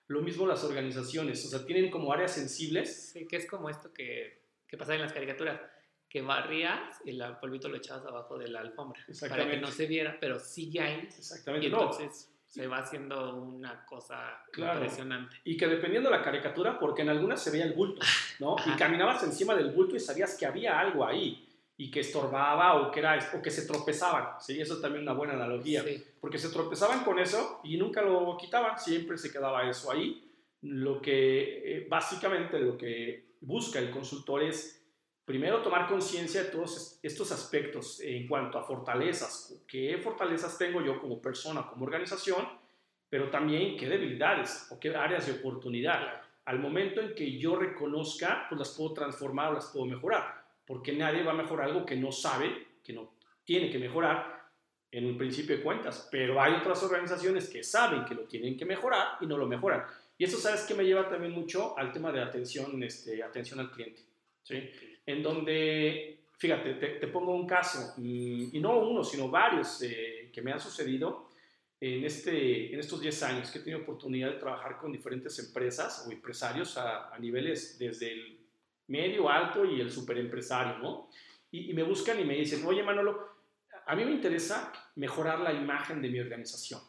Lo mismo las organizaciones, o sea, tienen como áreas sensibles. Sí, que es como esto que, que pasa en las caricaturas, que barrías y el polvito lo echabas abajo de la alfombra para que no se viera, pero sigue ahí. Exactamente. Y entonces se va haciendo una cosa impresionante. Y que dependiendo de la caricatura, porque en algunas se veía el bulto, ¿no? Y caminabas encima del bulto y sabías que había algo ahí y que estorbaba o que, era, o que se tropezaban. ¿sí? Eso es también una buena analogía. Porque se tropezaban con eso y nunca lo quitaban, siempre se quedaba eso ahí. Lo que eh, básicamente lo que busca el consultor es primero tomar conciencia de todos estos aspectos en cuanto a fortalezas. ¿Qué fortalezas tengo yo como persona, como organización? Pero también qué debilidades o qué áreas de oportunidad. Al momento en que yo reconozca, pues las puedo transformar o las puedo mejorar. Porque nadie va a mejorar algo que no sabe, que no tiene que mejorar en un principio de cuentas. Pero hay otras organizaciones que saben que lo tienen que mejorar y no lo mejoran. Y eso, ¿sabes que me lleva también mucho al tema de atención, este, atención al cliente? ¿sí? En donde, fíjate, te, pongo un caso, y no uno, sino varios eh, que me han sucedido en, este, en estos 10 años que he tenido oportunidad de trabajar con diferentes empresas o empresarios a, niveles desde el medio, alto y el superempresario, ¿no? Y, y, me buscan y me dicen, oye Manolo, a mí me interesa mejorar la imagen de mi organización.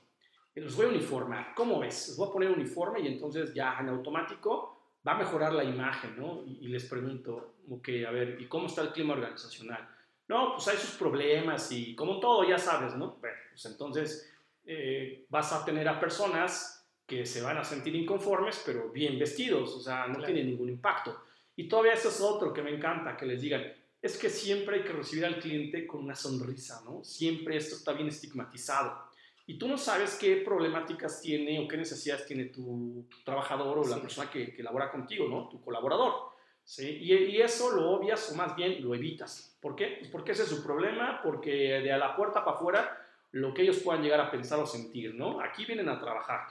Los voy a uniformar. ¿Cómo ves? Les voy a poner uniforme y entonces ya en automático va a mejorar la imagen, ¿no? Y, les pregunto, ok, a ver, ¿y cómo está el clima organizacional? No, pues hay sus problemas y como todo, ya sabes, ¿no? Bueno, pues entonces eh, vas a tener a personas que se van a sentir inconformes, pero bien vestidos, o sea, no tiene ningún impacto. Y todavía eso es otro que me encanta, que les digan, es que siempre hay que recibir al cliente con una sonrisa, ¿no? Siempre esto está bien estigmatizado y tú no sabes qué problemáticas tiene o qué necesidades tiene tu, trabajador o la persona que, que, labora contigo, ¿no? Tu colaborador. ¿Sí? Y, y, eso lo obvias o más bien lo evitas. ¿Por qué? Pues porque ese es su problema, porque de a la puerta para afuera lo que ellos puedan llegar a pensar o sentir, ¿no? Aquí vienen a trabajar.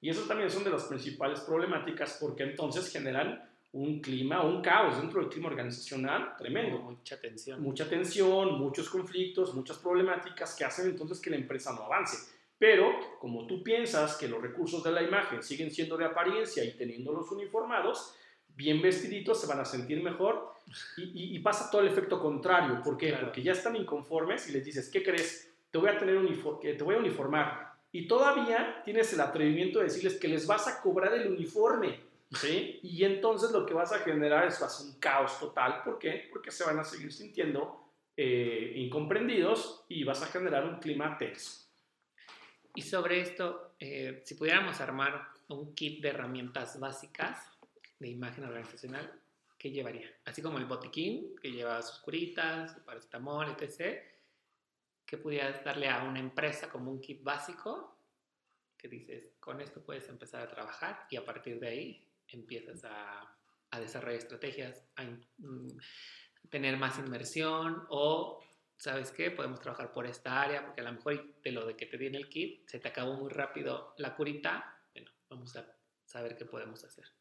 Y eso también son de las principales problemáticas porque entonces generan un clima, un caos dentro del clima organizacional tremendo. Mucha tensión. Mucha tensión, muchos conflictos, muchas problemáticas que hacen entonces que la empresa no avance. Pero como tú piensas que los recursos de la imagen siguen siendo de apariencia y teniéndolos uniformados, bien vestiditos se van a sentir mejor y, pasa todo el efecto contrario. ¿Por qué? Porque ya están inconformes y les dices, ¿qué crees? Te voy a, tener te voy a uniformar. Y todavía tienes el atrevimiento de decirles que les vas a cobrar el uniforme. ¿sí? Y entonces lo que vas a generar es un caos total. ¿Por qué? Porque se van a seguir sintiendo eh, incomprendidos y vas a generar un clima tenso. Y sobre esto, eh, si pudiéramos armar un kit de herramientas básicas de imagen organizacional, ¿qué llevaría? Así como el botiquín, que lleva sus curitas, su paracetamol, etc. ¿Qué pudieras darle a una empresa como un kit básico? Que dices, con esto puedes empezar a trabajar y a partir de ahí empiezas a, a desarrollar estrategias, a mm, tener más inversión o ¿sabes qué? Podemos trabajar por esta área, porque a lo mejor de lo de que te viene el kit, se te acabó muy rápido la curita, bueno, vamos a saber qué podemos hacer.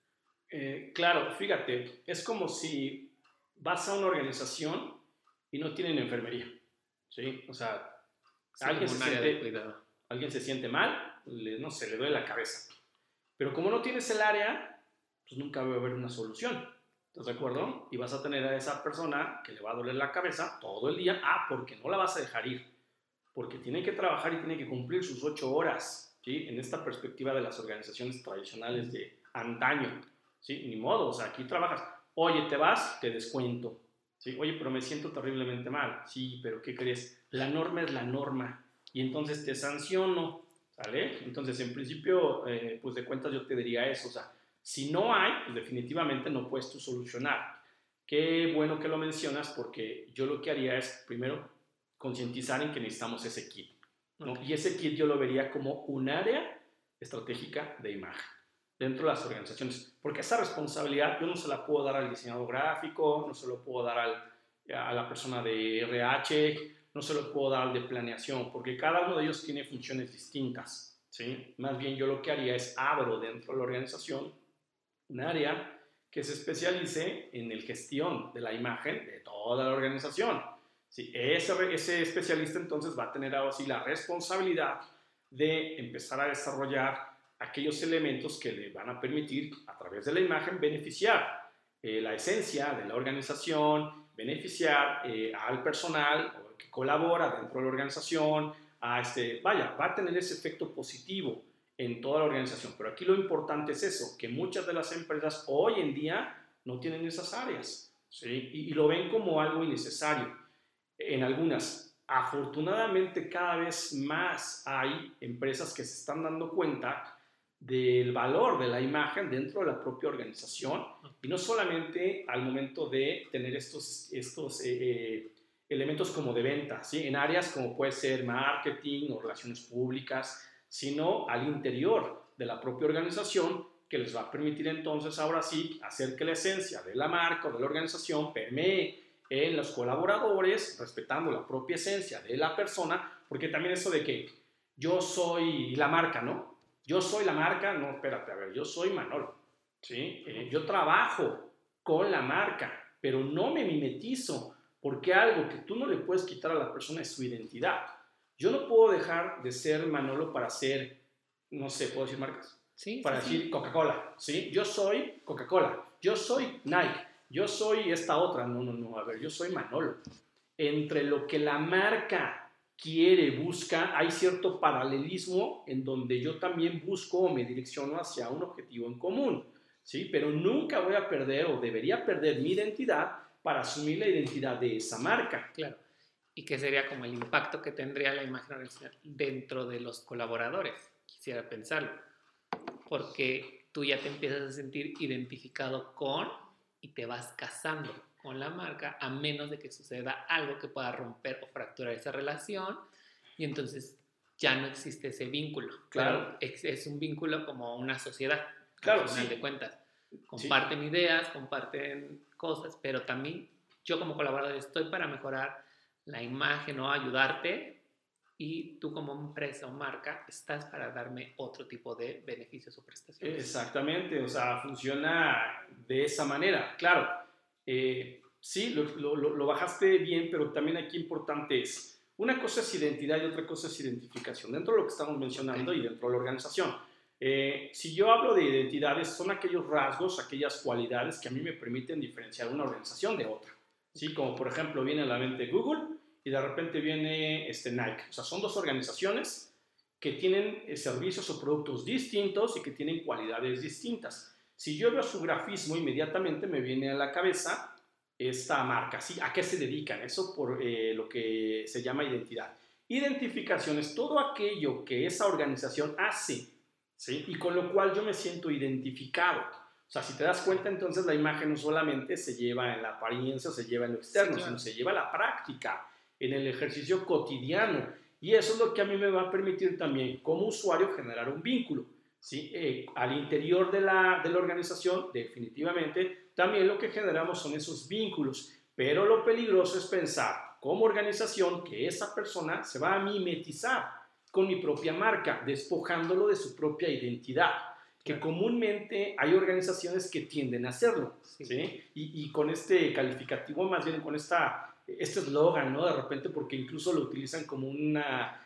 Eh, claro, fíjate, es como si vas a una organización y no tienen enfermería, ¿sí? O sea, alguien, se siente, alguien se siente mal, no sé, le duele la cabeza. Pero como no tienes el área, pues nunca va a haber una solución. ¿Estás de acuerdo? Y vas a tener a esa persona que le va a doler la cabeza todo el día. Ah, porque no la vas a dejar ir. Porque tiene que trabajar y tiene que cumplir sus ocho horas. ¿sí? En esta perspectiva de las organizaciones tradicionales de antaño. ¿Sí? Ni modo, o sea, aquí trabajas. Oye, te vas, te descuento. ¿sí? Oye, pero me siento terriblemente mal. Sí, pero ¿qué crees? La norma es la norma. Y entonces te sanciono. ¿Sale? Entonces, en principio, eh, pues de cuentas yo te diría eso. O sea, si no hay, pues definitivamente no puedes tú solucionar. Qué bueno que lo mencionas porque yo lo que haría es primero concientizar en que necesitamos ese kit. Y ese kit yo lo vería como un área estratégica de imagen dentro de las organizaciones. Porque esa responsabilidad yo no se la puedo dar al diseñador gráfico, no se lo puedo dar al, a la persona de RH, no se lo puedo dar al de planeación, porque cada uno de ellos tiene funciones distintas. ¿sí? Más bien yo lo que haría es abro dentro de la organización un área que se especialice en la gestión de la imagen de toda la organización. Sí, ese, ese especialista entonces va a tener ahora sí la responsabilidad de empezar a desarrollar aquellos elementos que le van a permitir a través de la imagen beneficiar eh, la esencia de la organización, beneficiar eh, al personal que colabora dentro de la organización, a este, vaya, va a tener ese efecto positivo en toda la organización. Pero aquí lo importante es eso, que muchas de las empresas hoy en día no tienen esas áreas ¿sí? y, lo ven como algo innecesario. En algunas, afortunadamente cada vez más hay empresas que se están dando cuenta del valor de la imagen dentro de la propia organización y no solamente al momento de tener estos, estos eh, eh, elementos como de venta, ¿sí? en áreas como puede ser marketing o relaciones públicas, sino al interior de la propia organización que les va a permitir entonces ahora sí hacer que la esencia de la marca o de la organización permee en los colaboradores, respetando la propia esencia de la persona, porque también eso de que yo soy la marca, ¿no? Yo soy la marca, no, espérate, a ver, yo soy Manolo, ¿sí? Eh, yo trabajo con la marca, pero no me mimetizo, porque algo que tú no le puedes quitar a la persona es su identidad. Yo no puedo dejar de ser Manolo para ser, no sé, ¿puedo decir marcas? Sí. Para decir Coca-Cola, ¿sí? Yo soy Coca-Cola, yo soy Nike, yo soy esta otra. No, no, no, a ver, yo soy Manolo. Entre lo que la marca quiere, busca, hay cierto paralelismo en donde yo también busco o me direcciono hacia un objetivo en común, ¿sí? Pero nunca voy a perder o debería perder mi identidad para asumir la identidad de esa marca. Claro. ¿Y qué sería como el impacto que tendría la imagen dentro de los colaboradores? Quisiera pensarlo. Porque tú ya te empiezas a sentir identificado con y te vas casando con la marca a menos de que suceda algo que pueda romper o fracturar esa relación y entonces ya no existe ese vínculo. Claro. es, es, un vínculo como una sociedad, claro, al final de cuentas. Comparten sí. ideas, comparten cosas, pero también yo como colaborador estoy para mejorar la imagen o ayudarte y tú como empresa o marca estás para darme otro tipo de beneficios o prestaciones. Exactamente, o sea, funciona de esa manera. Claro, eh, sí, lo, lo, lo, bajaste bien, pero también aquí importante es, una cosa es identidad y otra cosa es identificación, dentro de lo que estamos mencionando okay. y dentro de la organización. Eh, si yo hablo de identidades, son aquellos rasgos, aquellas cualidades que a mí me permiten diferenciar una organización de otra. ¿sí? Como por ejemplo viene a la mente Google y de repente viene este Nike. O sea, son dos organizaciones que tienen eh, servicios o productos distintos y que tienen cualidades distintas. Si yo veo su grafismo, inmediatamente me viene a la cabeza esta marca. ¿sí? ¿A qué se dedican? Eso por eh, lo que se llama identidad. Identificación es todo aquello que esa organización hace, ¿sí? Y con lo cual yo me siento identificado. O sea, si te das cuenta, entonces la imagen no solamente se lleva en la apariencia se lleva en lo externo, sí, claro. sino se lleva a la práctica, en el ejercicio cotidiano. Y eso es lo que a mí me va a permitir también, como usuario, generar un vínculo. ¿Sí? Eh, al interior de la, de la organización, definitivamente, también lo que generamos son esos vínculos. Pero lo peligroso es pensar como organización que esa persona se va a mimetizar con mi propia marca, despojándolo de su propia identidad que comúnmente hay organizaciones que tienden a hacerlo, ¿sí? ¿sí? Y, y, con este calificativo, más bien con esta, este eslogan, ¿no? De repente, porque incluso lo utilizan como un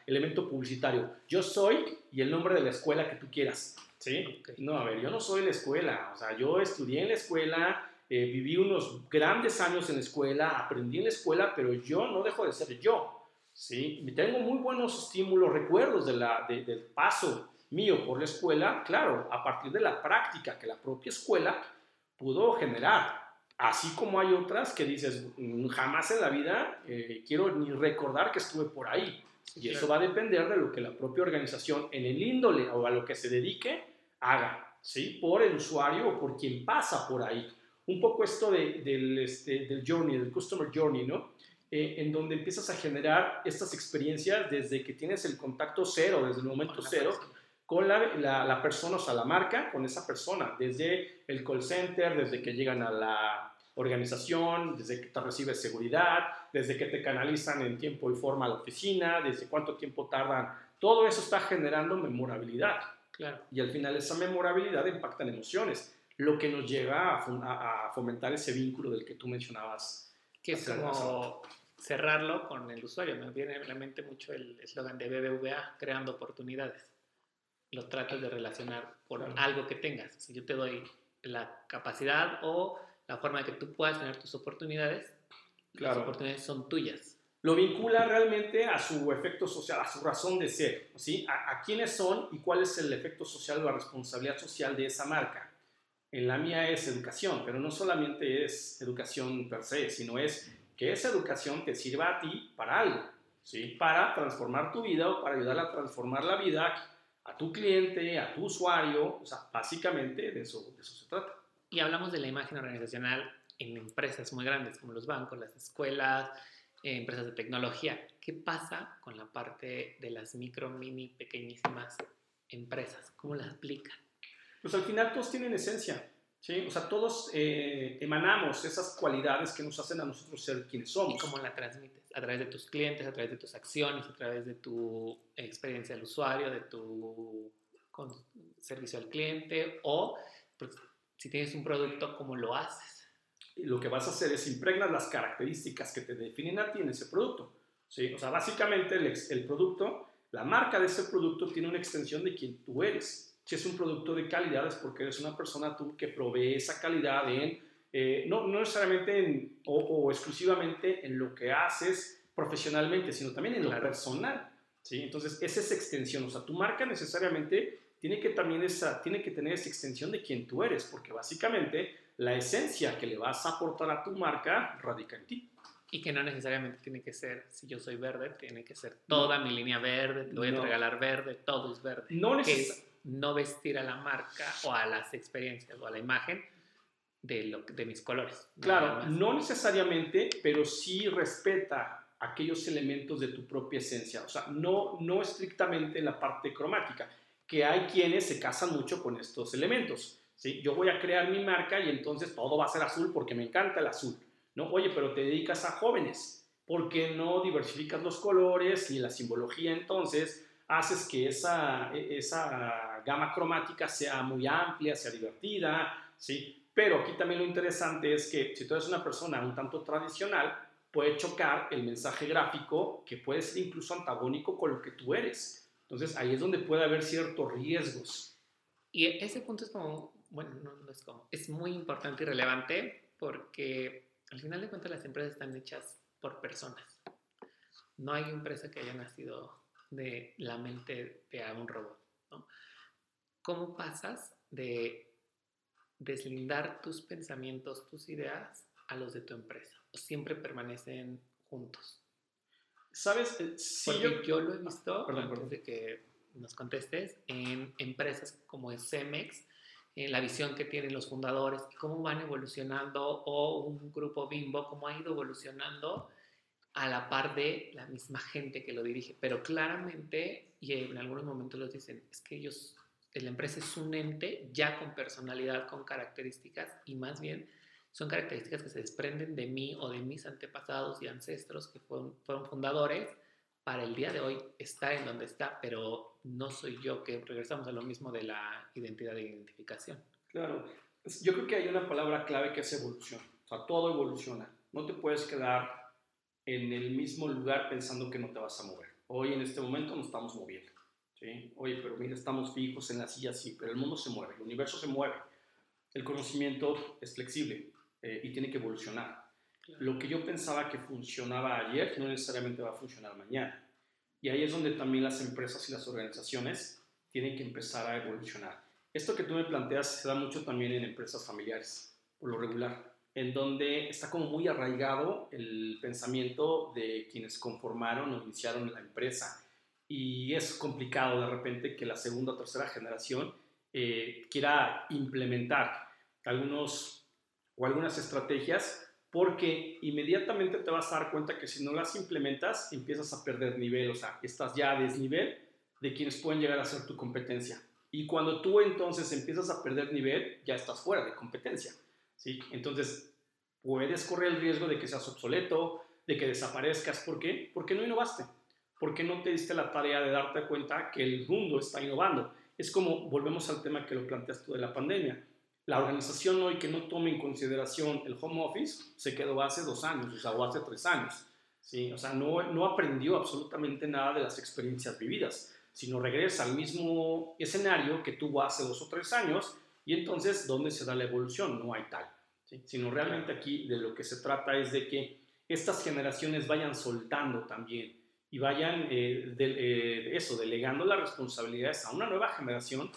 elemento publicitario. Yo soy y el nombre de la escuela que tú quieras, ¿sí? Okay. No, a ver, yo no soy la escuela, o sea, yo estudié en la escuela, eh, viví unos grandes años en la escuela, aprendí en la escuela, pero yo no dejo de ser yo, ¿sí? Tengo muy buenos estímulos, recuerdos de la, de, del paso mío por la escuela, claro, a partir de la práctica que la propia escuela pudo generar. Así como hay otras que dices, mm, jamás en la vida eh, quiero ni recordar que estuve por ahí. Y eso va a depender de lo que la propia organización en el índole o a lo que se dedique haga, ¿sí? Por el usuario o por quien pasa por ahí. Un poco esto de, del, este, del journey, del customer journey, ¿no? Eh, en donde empiezas a generar estas experiencias desde que tienes el contacto cero, desde el momento cero, con la, la, la, persona, o sea, la marca, con esa persona, desde el call center, desde que llegan a la organización, desde que te recibes seguridad, desde que te canalizan en tiempo y forma a la oficina, desde cuánto tiempo tardan, todo eso está generando memorabilidad. Claro. Y al final esa memorabilidad impacta en emociones, lo que nos lleva a, a, a fomentar ese vínculo del que tú mencionabas. Que es como cerrarlo con el usuario. Me viene a la mente mucho el eslogan de BBVA, creando oportunidades lo tratas de relacionar por claro. algo que tengas. Si yo te doy la capacidad o la forma de que tú puedas tener tus oportunidades, claro. las oportunidades son tuyas. Lo vincula realmente a su efecto social, a su razón de ser, ¿sí? A, a quiénes son y cuál es el efecto social o la responsabilidad social de esa marca. En la mía es educación, pero no solamente es educación per se, sino es que esa educación te sirva a ti para algo, ¿sí? Para transformar tu vida o para ayudar a transformar la vida a tu cliente, a tu usuario, o sea, básicamente de eso, de eso se trata. Y hablamos de la imagen organizacional en empresas muy grandes como los bancos, las escuelas, eh, empresas de tecnología. ¿Qué pasa con la parte de las micro, mini, pequeñísimas empresas? ¿Cómo las aplican? Pues al final todos tienen esencia. ¿sí? O sea, todos eh, emanamos esas cualidades que nos hacen a nosotros ser quienes somos. ¿Y cómo la transmites? A través de tus clientes, a través de tus acciones, a través de tu experiencia del usuario, de tu servicio al cliente o pues, si tienes un producto, ¿cómo lo haces? lo que vas a hacer es impregnar las características que te definen a ti en ese producto. ¿sí? O sea, básicamente el, el producto, la marca de ese producto tiene una extensión de quien tú eres si es un producto de calidad es porque eres una persona tú que provee esa calidad en, eh, no, no, necesariamente en, o, exclusivamente en lo que haces profesionalmente, sino también en lo personal. ¿sí? Entonces, esa es extensión. O sea, tu marca necesariamente tiene que, también esa, tiene que tener esa extensión de quién tú eres, porque básicamente la esencia que le vas a aportar a tu marca radica en ti. Y que no necesariamente tiene que ser, si yo soy verde, tiene que ser toda mi línea verde, te voy a regalar verde, todo es verde. No necesariamente no vestir a la marca o a las experiencias o a la imagen de, lo, de mis colores. Claro, no necesariamente, pero sí respeta aquellos elementos de tu propia esencia. O sea, no, no estrictamente la parte cromática, que hay quienes se casan mucho con estos elementos. ¿sí? Yo voy a crear mi marca y entonces todo va a ser azul porque me encanta el azul. ¿no? Oye, pero te dedicas a jóvenes. ¿Por qué no diversificas los colores y la simbología entonces haces que esa, e, esa gama cromática sea muy amplia, sea divertida, ¿sí? Pero aquí también lo interesante es que si tú eres una persona un tanto tradicional, puede chocar el mensaje gráfico que puede ser incluso antagónico con lo que tú eres. Entonces ahí es donde puede haber ciertos riesgos. Y ese punto es como, bueno, no, no es como, es muy importante y relevante porque al final de cuentas las empresas están hechas por personas. No hay empresa que haya nacido de la mente de un robot. ¿no? ¿Cómo pasas de deslindar tus pensamientos, tus ideas a los de tu empresa? ¿O siempre permanecen juntos? ¿Sabes? Eh, sí, yo... lo he visto, antes de que nos contestes, en empresas como Cemex, en la visión que tienen los fundadores, cómo van evolucionando, o un grupo Bimbo, cómo ha ido evolucionando a la par de la misma gente que lo dirige, pero claramente, y en algunos momentos los dicen, es que ellos, la empresa es un ente ya con personalidad, con características, y más bien son características que se desprenden de mí o de mis antepasados y ancestros que fueron, fueron fundadores para el día de hoy estar en donde está, pero no soy yo, que regresamos a lo mismo de la identidad de identificación. Claro, yo creo que hay una palabra clave que es evolución, o sea, todo evoluciona, no te puedes quedar en el mismo lugar pensando que no te vas a mover. Hoy en este momento nos estamos moviendo. ¿Sí? Oye, pero mira, estamos fijos en la silla, sí, pero el mundo se mueve, el universo se mueve. El conocimiento es flexible eh, y tiene que evolucionar. Lo que yo pensaba que funcionaba ayer no necesariamente va a funcionar mañana. Y ahí es donde también las empresas y las organizaciones tienen que empezar a evolucionar. Esto que tú me planteas se da mucho también en empresas familiares, por lo regular en donde está como muy arraigado el pensamiento de quienes conformaron o iniciaron la empresa. Y es complicado de repente que la segunda o tercera generación eh, quiera implementar algunos o algunas estrategias porque inmediatamente te vas a dar cuenta que si no las implementas empiezas a perder nivel, o sea, estás ya a desnivel de quienes pueden llegar a ser tu competencia. Y cuando tú entonces empiezas a perder nivel, ya estás fuera de competencia. ¿sí? Entonces, puedes correr el riesgo de que seas obsoleto, de que desaparezcas. ¿Por qué? Porque no innovaste. Porque no te diste la tarea de darte cuenta que el mundo está innovando. Es como, volvemos al tema que lo planteas tú de la pandemia. La organización hoy que no tome en consideración el home office se quedó hace dos años, o sea, o hace tres años. ¿sí? O sea, no, no aprendió absolutamente nada de las experiencias vividas, sino regresa al mismo escenario que tuvo hace dos o tres años y entonces, ¿dónde se da la evolución? No hay tal. Sino realmente aquí de lo que se trata es de que estas generaciones vayan soltando también y vayan, eh, eh, eso, delegando las responsabilidades a una nueva generación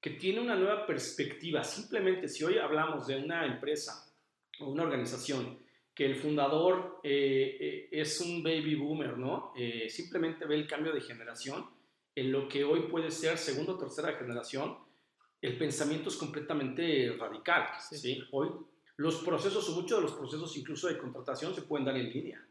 que tiene una nueva perspectiva. Simplemente si hoy hablamos de una empresa o una organización que el fundador eh, es un baby boomer, ¿no? simplemente ve el cambio de generación en lo que hoy puede ser segunda o tercera generación, el pensamiento es completamente radical. ¿sí? Hoy los procesos, o muchos de los procesos incluso de contratación se pueden dar en línea.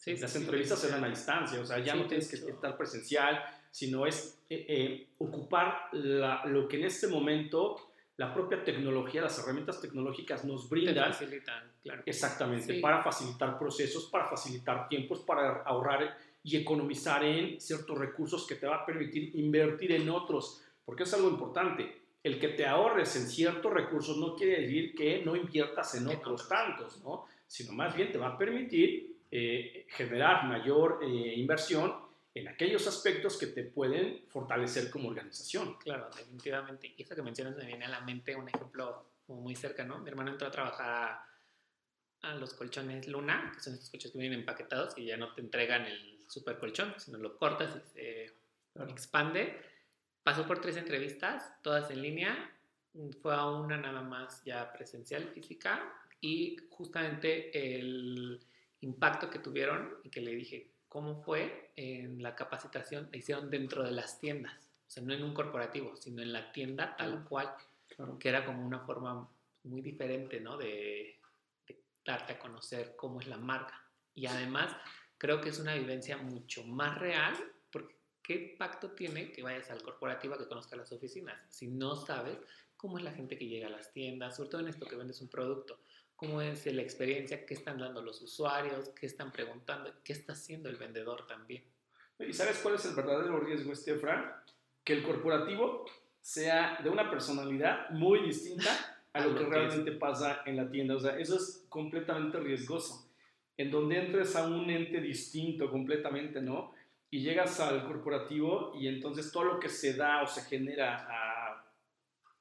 Sí, Las entrevistas se dan a distancia, o sea, ya no tienes que estar presencial, sino es eh, eh, ocupar lo que en este momento la propia tecnología, las herramientas tecnológicas nos brindan. facilitan, claro. Exactamente, para facilitar procesos, para facilitar tiempos, para ahorrar y economizar en ciertos recursos que te va a permitir invertir en otros, porque es algo importante. El que te ahorres en ciertos recursos no quiere decir que no inviertas en otros tantos, ¿no? Sino más bien te va a permitir eh, generar mayor eh, inversión en aquellos aspectos que te pueden fortalecer como organización. Claro, definitivamente. Y eso que mencionas me viene a la mente un ejemplo muy cercano. Mi hermano entró a trabajar a, los colchones Luna, que son estos colchones que vienen empaquetados y ya no te entregan el super colchón, sino lo cortas y se expande. Pasó por tres entrevistas, todas en línea. Fue a una nada más ya presencial, física, y justamente el impacto que tuvieron y que le dije, cómo fue en la capacitación la hicieron dentro de las tiendas, o sea, no en un corporativo, sino en la tienda tal cual, que era como una forma muy diferente, ¿no? De, darte a conocer cómo es la marca. Y además, creo que es una vivencia mucho más real, porque ¿qué impacto tiene que vayas al corporativo a que conozcas las oficinas? Si no sabes cómo es la gente que llega a las tiendas, sobre todo en esto que vendes un producto cómo es la experiencia, qué están dando los usuarios, qué están preguntando, qué está haciendo el vendedor también. ¿Y sabes cuál es el verdadero riesgo, este, Que el corporativo sea de una personalidad muy distinta a lo que realmente pasa en la tienda. O sea, eso es completamente riesgoso. En donde entres a un ente distinto completamente, ¿no? Y llegas al corporativo y entonces todo lo que se da o se genera a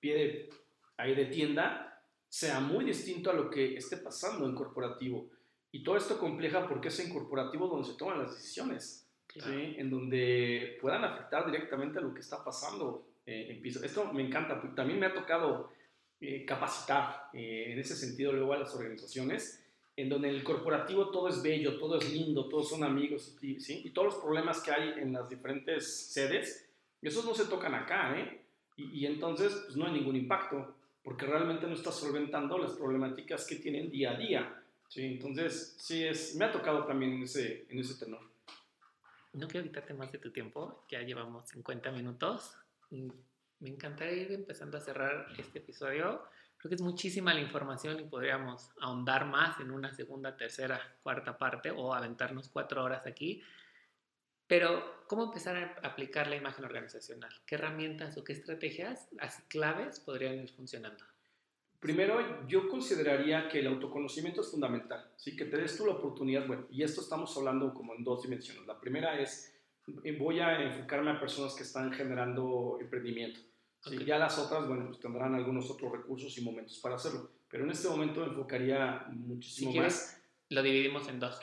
pie de, ahí de tienda sea muy distinto a lo que esté pasando en corporativo. Y todo esto compleja porque es en corporativo donde se toman las decisiones, en donde puedan afectar directamente a lo que está pasando eh, en piso. Esto me encanta, también me ha tocado eh, capacitar eh, en ese sentido luego a las organizaciones, en donde en el corporativo todo es bello, todo es lindo, todos son amigos, ¿sí? y todos los problemas que hay en las diferentes sedes, esos no se tocan acá. Y, y entonces pues, no hay ningún impacto porque realmente no está solventando las problemáticas que tienen día a día. ¿sí? Entonces, sí, es, me ha tocado también en ese, en ese tenor. No quiero quitarte más de tu tiempo, ya llevamos 50 minutos. Me encantaría ir empezando a cerrar este episodio. Creo que es muchísima la información y podríamos ahondar más en una segunda, tercera, cuarta parte o aventarnos cuatro horas aquí. Pero, ¿cómo empezar a aplicar la imagen organizacional? ¿Qué herramientas o qué estrategias así claves podrían ir funcionando? Primero, yo consideraría que el autoconocimiento es fundamental, ¿sí? que te des tú la oportunidad, bueno, y esto estamos hablando como en dos dimensiones. La primera es, eh, voy a enfocarme a personas que están generando emprendimiento. ¿sí? Ya las otras, bueno, pues tendrán algunos otros recursos y momentos para hacerlo, pero en este momento enfocaría muchísimo más lo dividimos en dos.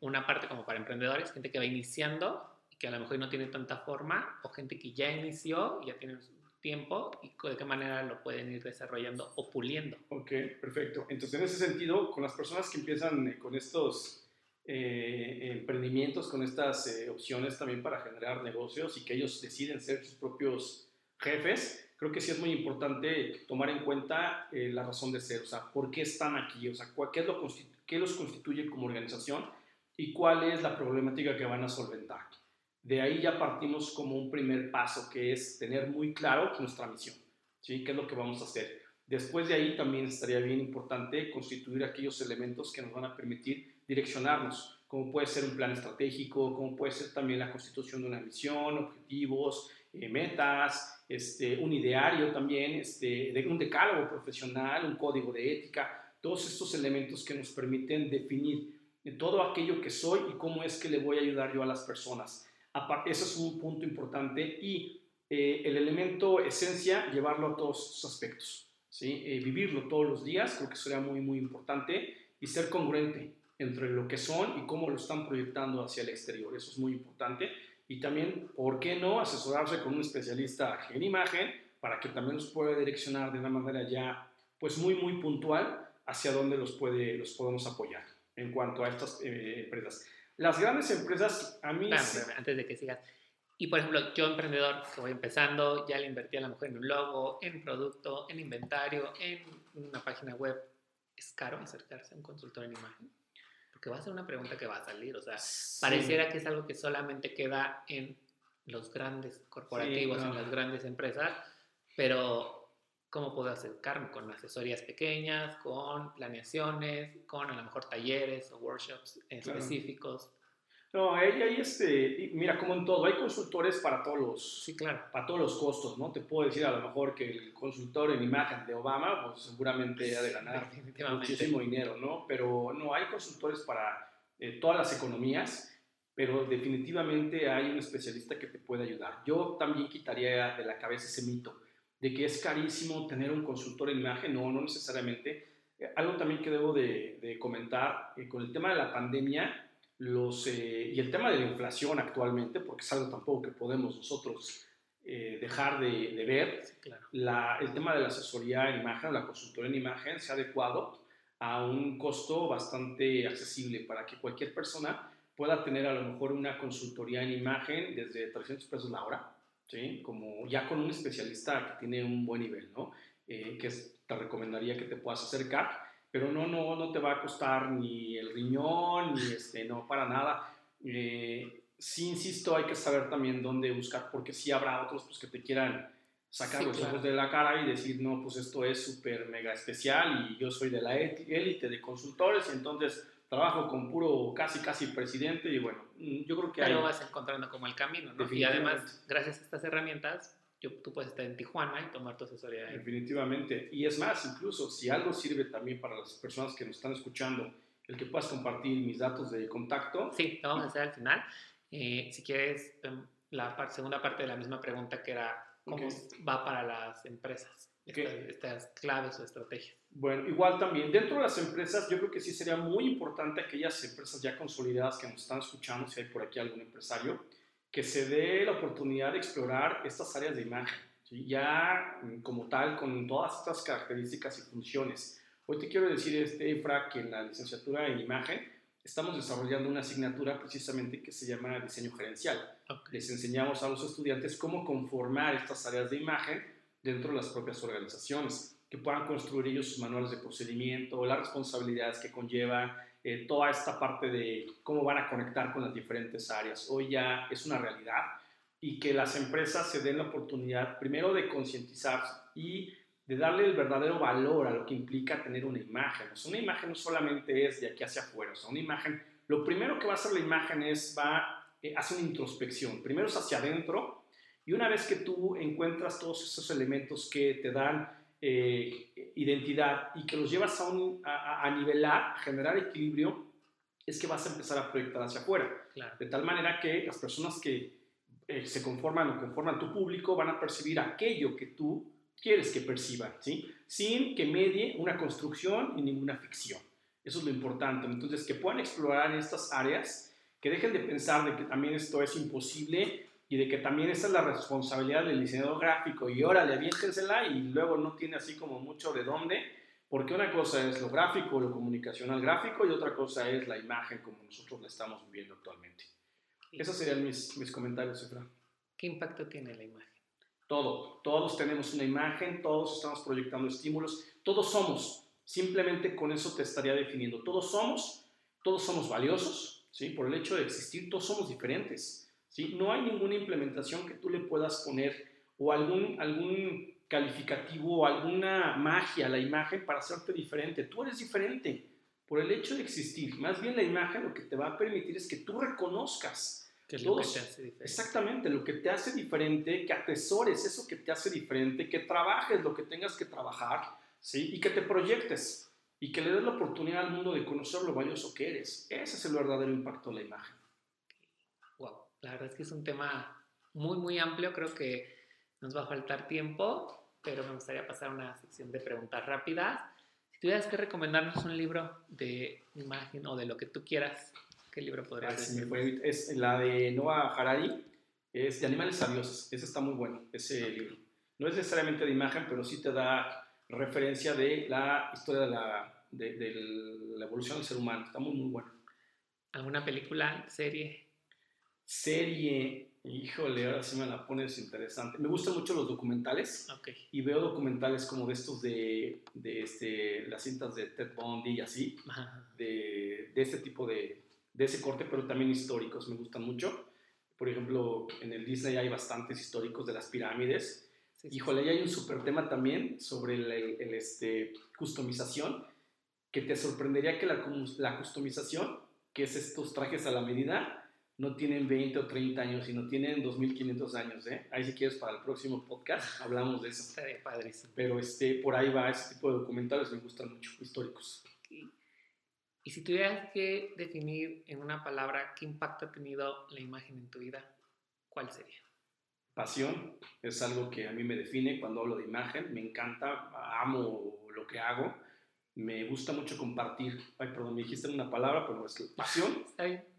una parte como para emprendedores, gente que va iniciando y que a lo mejor no tiene tanta forma, o gente que ya inició y ya tiene tiempo y de qué manera lo pueden ir desarrollando o puliendo. Ok, perfecto. Entonces, en ese sentido, con las personas que empiezan eh, con estos eh, emprendimientos, con estas eh, opciones también para generar negocios y que ellos deciden ser sus propios jefes, creo que sí es muy importante tomar en cuenta la razón de ser, o sea, por qué están aquí, o sea, qué es lo constituye qué los constituye como organización y cuál es la problemática que van a solventar. De ahí ya partimos como un primer paso, que es tener muy claro nuestra misión, ¿sí? ¿Qué es lo que vamos a hacer? Después de ahí también estaría bien importante constituir aquellos elementos que nos van a permitir direccionarnos, como puede ser un plan estratégico, como puede ser también la constitución de una misión, objetivos, eh, metas, este, un ideario también, este, un decálogo profesional, un código de ética, todos estos elementos que nos permiten definir todo aquello que soy y cómo es que le voy a ayudar yo a las personas. Ese es un punto importante y eh, el elemento esencia, llevarlo a todos sus aspectos, ¿sí? Eh, vivirlo todos los días, creo que sería muy, muy importante y ser congruente entre lo que son y cómo lo están proyectando hacia el exterior, eso es muy importante. Y también, ¿por qué no asesorarse con un especialista en imagen para que también nos pueda direccionar de una manera ya, pues muy, muy puntual hacia dónde los, puede, los podemos apoyar en cuanto a estas eh, empresas. Las grandes empresas, a mí... antes de que sigas, Y por ejemplo, yo emprendedor que voy empezando, ya le invertí a la mujer en un logo, en producto, en inventario, en una página web. ¿Es caro acercarse a un consultor en imagen? Porque va a ser una pregunta que va a salir. O sea, pareciera que es algo que solamente queda en los grandes corporativos, en las grandes empresas, pero ¿cómo puedo acercarme? Con asesorías pequeñas, con planeaciones, con a lo mejor talleres o workshops específicos. No, ahí, ahí este, mira, como en todo, hay consultores para todos los, sí, claro. para todos los costos, ¿no? Te puedo decir a lo mejor que el consultor en imagen de Obama, pues seguramente ha de ganar (laughs) muchísimo dinero, ¿no? Pero no, hay consultores para eh, todas las economías, pero definitivamente hay un especialista que te puede ayudar. Yo también quitaría de la cabeza ese mito de que es carísimo tener un consultor en imagen, no, no necesariamente. Eh, algo también que debo de, de comentar, eh, con el tema de la pandemia, los, eh, y el tema de la inflación actualmente, porque es algo tampoco que podemos nosotros eh, dejar de, ver, la, el tema de la asesoría en imagen, la consultoría en imagen se ha adecuado a un costo bastante accesible para que cualquier persona pueda tener a lo mejor una consultoría en imagen desde 300 pesos la hora, ¿sí? como ya con un especialista que tiene un buen nivel, ¿no? Eh, que te recomendaría que te puedas acercar pero no, no, no te va a costar ni el riñón, ni este, no, para nada. Eh, sí, insisto, hay que saber también dónde buscar, porque sí habrá otros pues, que te quieran sacar los ojos de la cara y decir, no, pues esto es súper mega especial y yo soy de la élite de consultores y entonces trabajo con puro casi casi presidente y bueno, mm, yo creo que... Pero vas encontrando como el camino, ¿no? Y además, gracias a estas herramientas, tú puedes estar en Tijuana y tomar tu asesoría. Definitivamente. Y es más, incluso si algo sirve también para las personas que nos están escuchando, el que puedas compartir mis datos de contacto. Sí, lo vamos a hacer al final. Eh, si quieres, em, la segunda parte de la misma pregunta que era cómo va para las empresas. Estas, claves o estrategias. Bueno, igual también dentro de las empresas, yo creo que sí sería muy importante aquellas empresas ya consolidadas que nos están escuchando, si hay por aquí algún empresario, que se dé la oportunidad de explorar estas áreas de imagen, ya mm, como tal, con todas estas características y funciones. Hoy te quiero decir, este, Efra, que en la licenciatura en imagen estamos desarrollando una asignatura precisamente que se llama diseño gerencial. Les enseñamos a los estudiantes cómo conformar estas áreas de imagen dentro de las propias organizaciones, que puedan construir ellos sus manuales de procedimiento, las responsabilidades que conllevan, eh, toda esta parte de cómo van a conectar con las diferentes áreas. Hoy ya es una realidad y que las empresas se den la oportunidad primero de concientizarse y de darle el verdadero valor a lo que implica tener una imagen. una imagen no solamente es de aquí hacia afuera, o una imagen, lo primero que va a hacer la imagen es, va, eh, hacer una introspección. Primero es hacia adentro y una vez que tú encuentras todos esos elementos que te dan eh, identidad y que los llevas a, un, a, nivelar, a generar equilibrio, es que vas a empezar a proyectar hacia afuera. De tal manera que las personas que eh, se conforman o conforman tu público van a percibir aquello que tú quieres que perciban, ¿sí? sin que medie una construcción y ninguna ficción. Eso es lo importante. Entonces, que puedan explorar estas áreas, que dejen de pensar de que también esto es imposible y de que también esa es la responsabilidad del diseñador gráfico y órale, aviéntensela y luego no tiene así como mucho de dónde, porque una cosa es lo gráfico, lo comunicacional gráfico y otra cosa es la imagen como nosotros la estamos viviendo actualmente. Esos serían mis, mis comentarios, Efra. ¿Qué impacto tiene la imagen? Todo, todos tenemos una imagen, todos estamos proyectando estímulos, todos somos, simplemente con eso te estaría definiendo, todos somos, todos somos valiosos, ¿sí? por el hecho de existir, todos somos diferentes ¿sí? No hay ninguna implementación que tú le puedas poner o algún, algún calificativo o alguna magia a la imagen para hacerte diferente. Tú eres diferente por el hecho de existir. Más bien la imagen lo que te va a permitir es que tú reconozcas. Que es lo que te hace diferente. Exactamente, lo que te hace diferente, que atesores eso que te hace diferente, que trabajes lo que tengas que trabajar, ¿sí? Y que te proyectes y que le des la oportunidad al mundo de conocer lo valioso que eres. Ese es el verdadero impacto de la imagen. La verdad es que es un tema muy, muy amplio. Creo que nos va a faltar tiempo, pero me gustaría pasar a una sección de preguntas rápidas. Si tuvieras que recomendarnos un libro de imagen o de lo que tú quieras, ¿qué libro podrías decir? es la de Noah Harari, es de Animales Sabiosos. Ese está muy bueno, ese libro. No es necesariamente de imagen, pero sí te da referencia de la historia de la, de, de la evolución del ser humano. Está muy, muy bueno. ¿Alguna película, serie? Serie, Híjole, ahora sí me la pones interesante. Me gustan mucho los documentales y veo documentales como de estos de, de este, las cintas de Ted Bundy y así, Ajá. de, de este tipo de, de ese corte, pero también históricos, me gustan mucho. Por ejemplo, en el Disney hay bastantes históricos de las pirámides. Sí, sí, Híjole, ahí hay un súper tema también sobre el, el- el, este, customización, que te sorprendería que la, la customización, que es estos trajes a la medida, no tienen 20 o 30 años, sino tienen 2500 años. ¿eh? Ahí si quieres para el próximo podcast hablamos de eso. Estaría padrísimo. Pero este, por ahí va, ese tipo de documentales me gustan mucho, históricos. Y, y si tuvieras que definir en una palabra qué impacto ha tenido la imagen en tu vida, ¿cuál sería? Pasión es algo que a mí me define cuando hablo de imagen, me encanta, amo lo que hago, me gusta mucho compartir. Ay, perdón, me dijiste una palabra, pero es pasión, Está bien.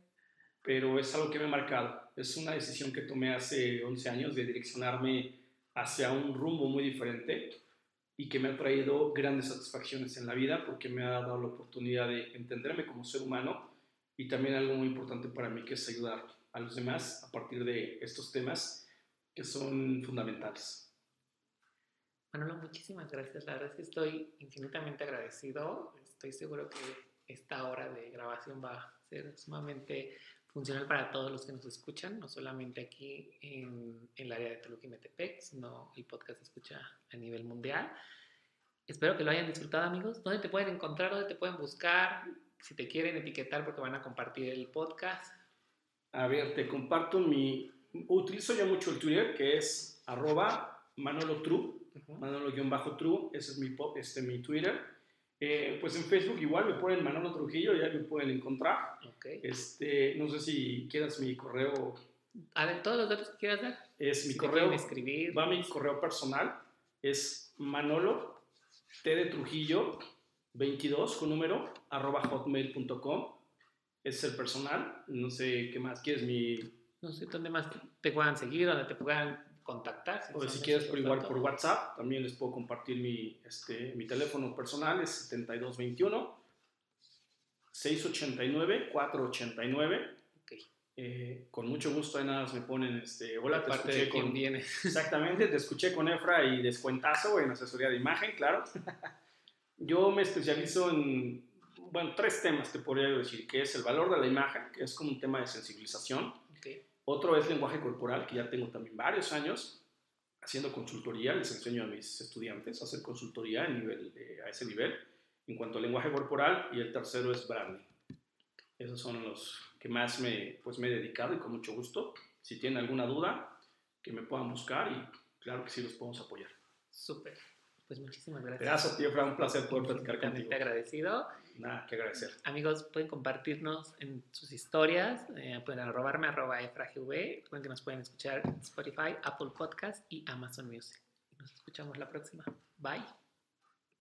Pero es algo que me ha marcado. Es una decisión que tomé hace 11 años de direccionarme hacia un rumbo muy diferente y que me ha traído grandes satisfacciones en la vida porque me ha dado la oportunidad de entenderme como ser humano y también algo muy importante para mí que es ayudar a los demás a partir de estos temas que son fundamentales. Manolo, muchísimas gracias. La verdad es que estoy infinitamente agradecido. Estoy seguro que esta hora de grabación va a ser sumamente funcional para todos los que nos escuchan, no solamente aquí en, en el área de Toluca y Metepec, sino el podcast se escucha a nivel mundial. Espero que lo hayan disfrutado, amigos. ¿Dónde te pueden encontrar? ¿Dónde te pueden buscar? Si te quieren etiquetar porque van a compartir el podcast. A ver, te comparto mi... Utilizo ya mucho el Twitter, que es arroba manolotrue, Ujú. manolo-true, ese es mi, este, mi Twitter. Eh, pues en Facebook igual me ponen Manolo Trujillo, ya me pueden encontrar. Ok. Este, no sé si quieras mi correo, A ver, todos los datos que quieras dar. es mi Si correo, escribir. va mi correo personal, es manolo t de Trujillo 22 con número arroba hotmail.com, es el personal, no sé qué más, quieres mi, No sé dónde más te puedan seguir, dónde te puedan contactar. o son si quieres por igual por WhatsApp, también les puedo compartir mi, este, mi teléfono personal, es 7221 689 489 Ok. Eh, con mucho gusto ahí nada más me ponen este, hola, te Aparte escuché de con, viene. (laughs) Exactamente, te escuché con Efra y descuentazo en asesoría de imagen, claro. (laughs) Yo me especializo en, bueno, tres temas te podría decir, que es el valor de la imagen, que es como un tema de sensibilización. Otro es lenguaje corporal, que ya tengo también varios años haciendo consultoría, les enseño a mis estudiantes a hacer consultoría a, nivel, eh, a ese nivel en cuanto al lenguaje corporal. Y el tercero es branding. Esos son los que más me, pues, me he dedicado y con mucho gusto. Si tienen alguna duda, que me puedan buscar y claro que sí los podemos apoyar. Súper. Pues muchísimas gracias. Gracias, tío Fran, un placer poder platicar contigo. agradecido. Nada que agradecer. Amigos, pueden compartirnos en sus historias, eh, pueden arrobarme, arroba efragv, recuerden que nos pueden escuchar en Spotify, Apple Podcast y Amazon Music. Nos escuchamos la próxima. Bye.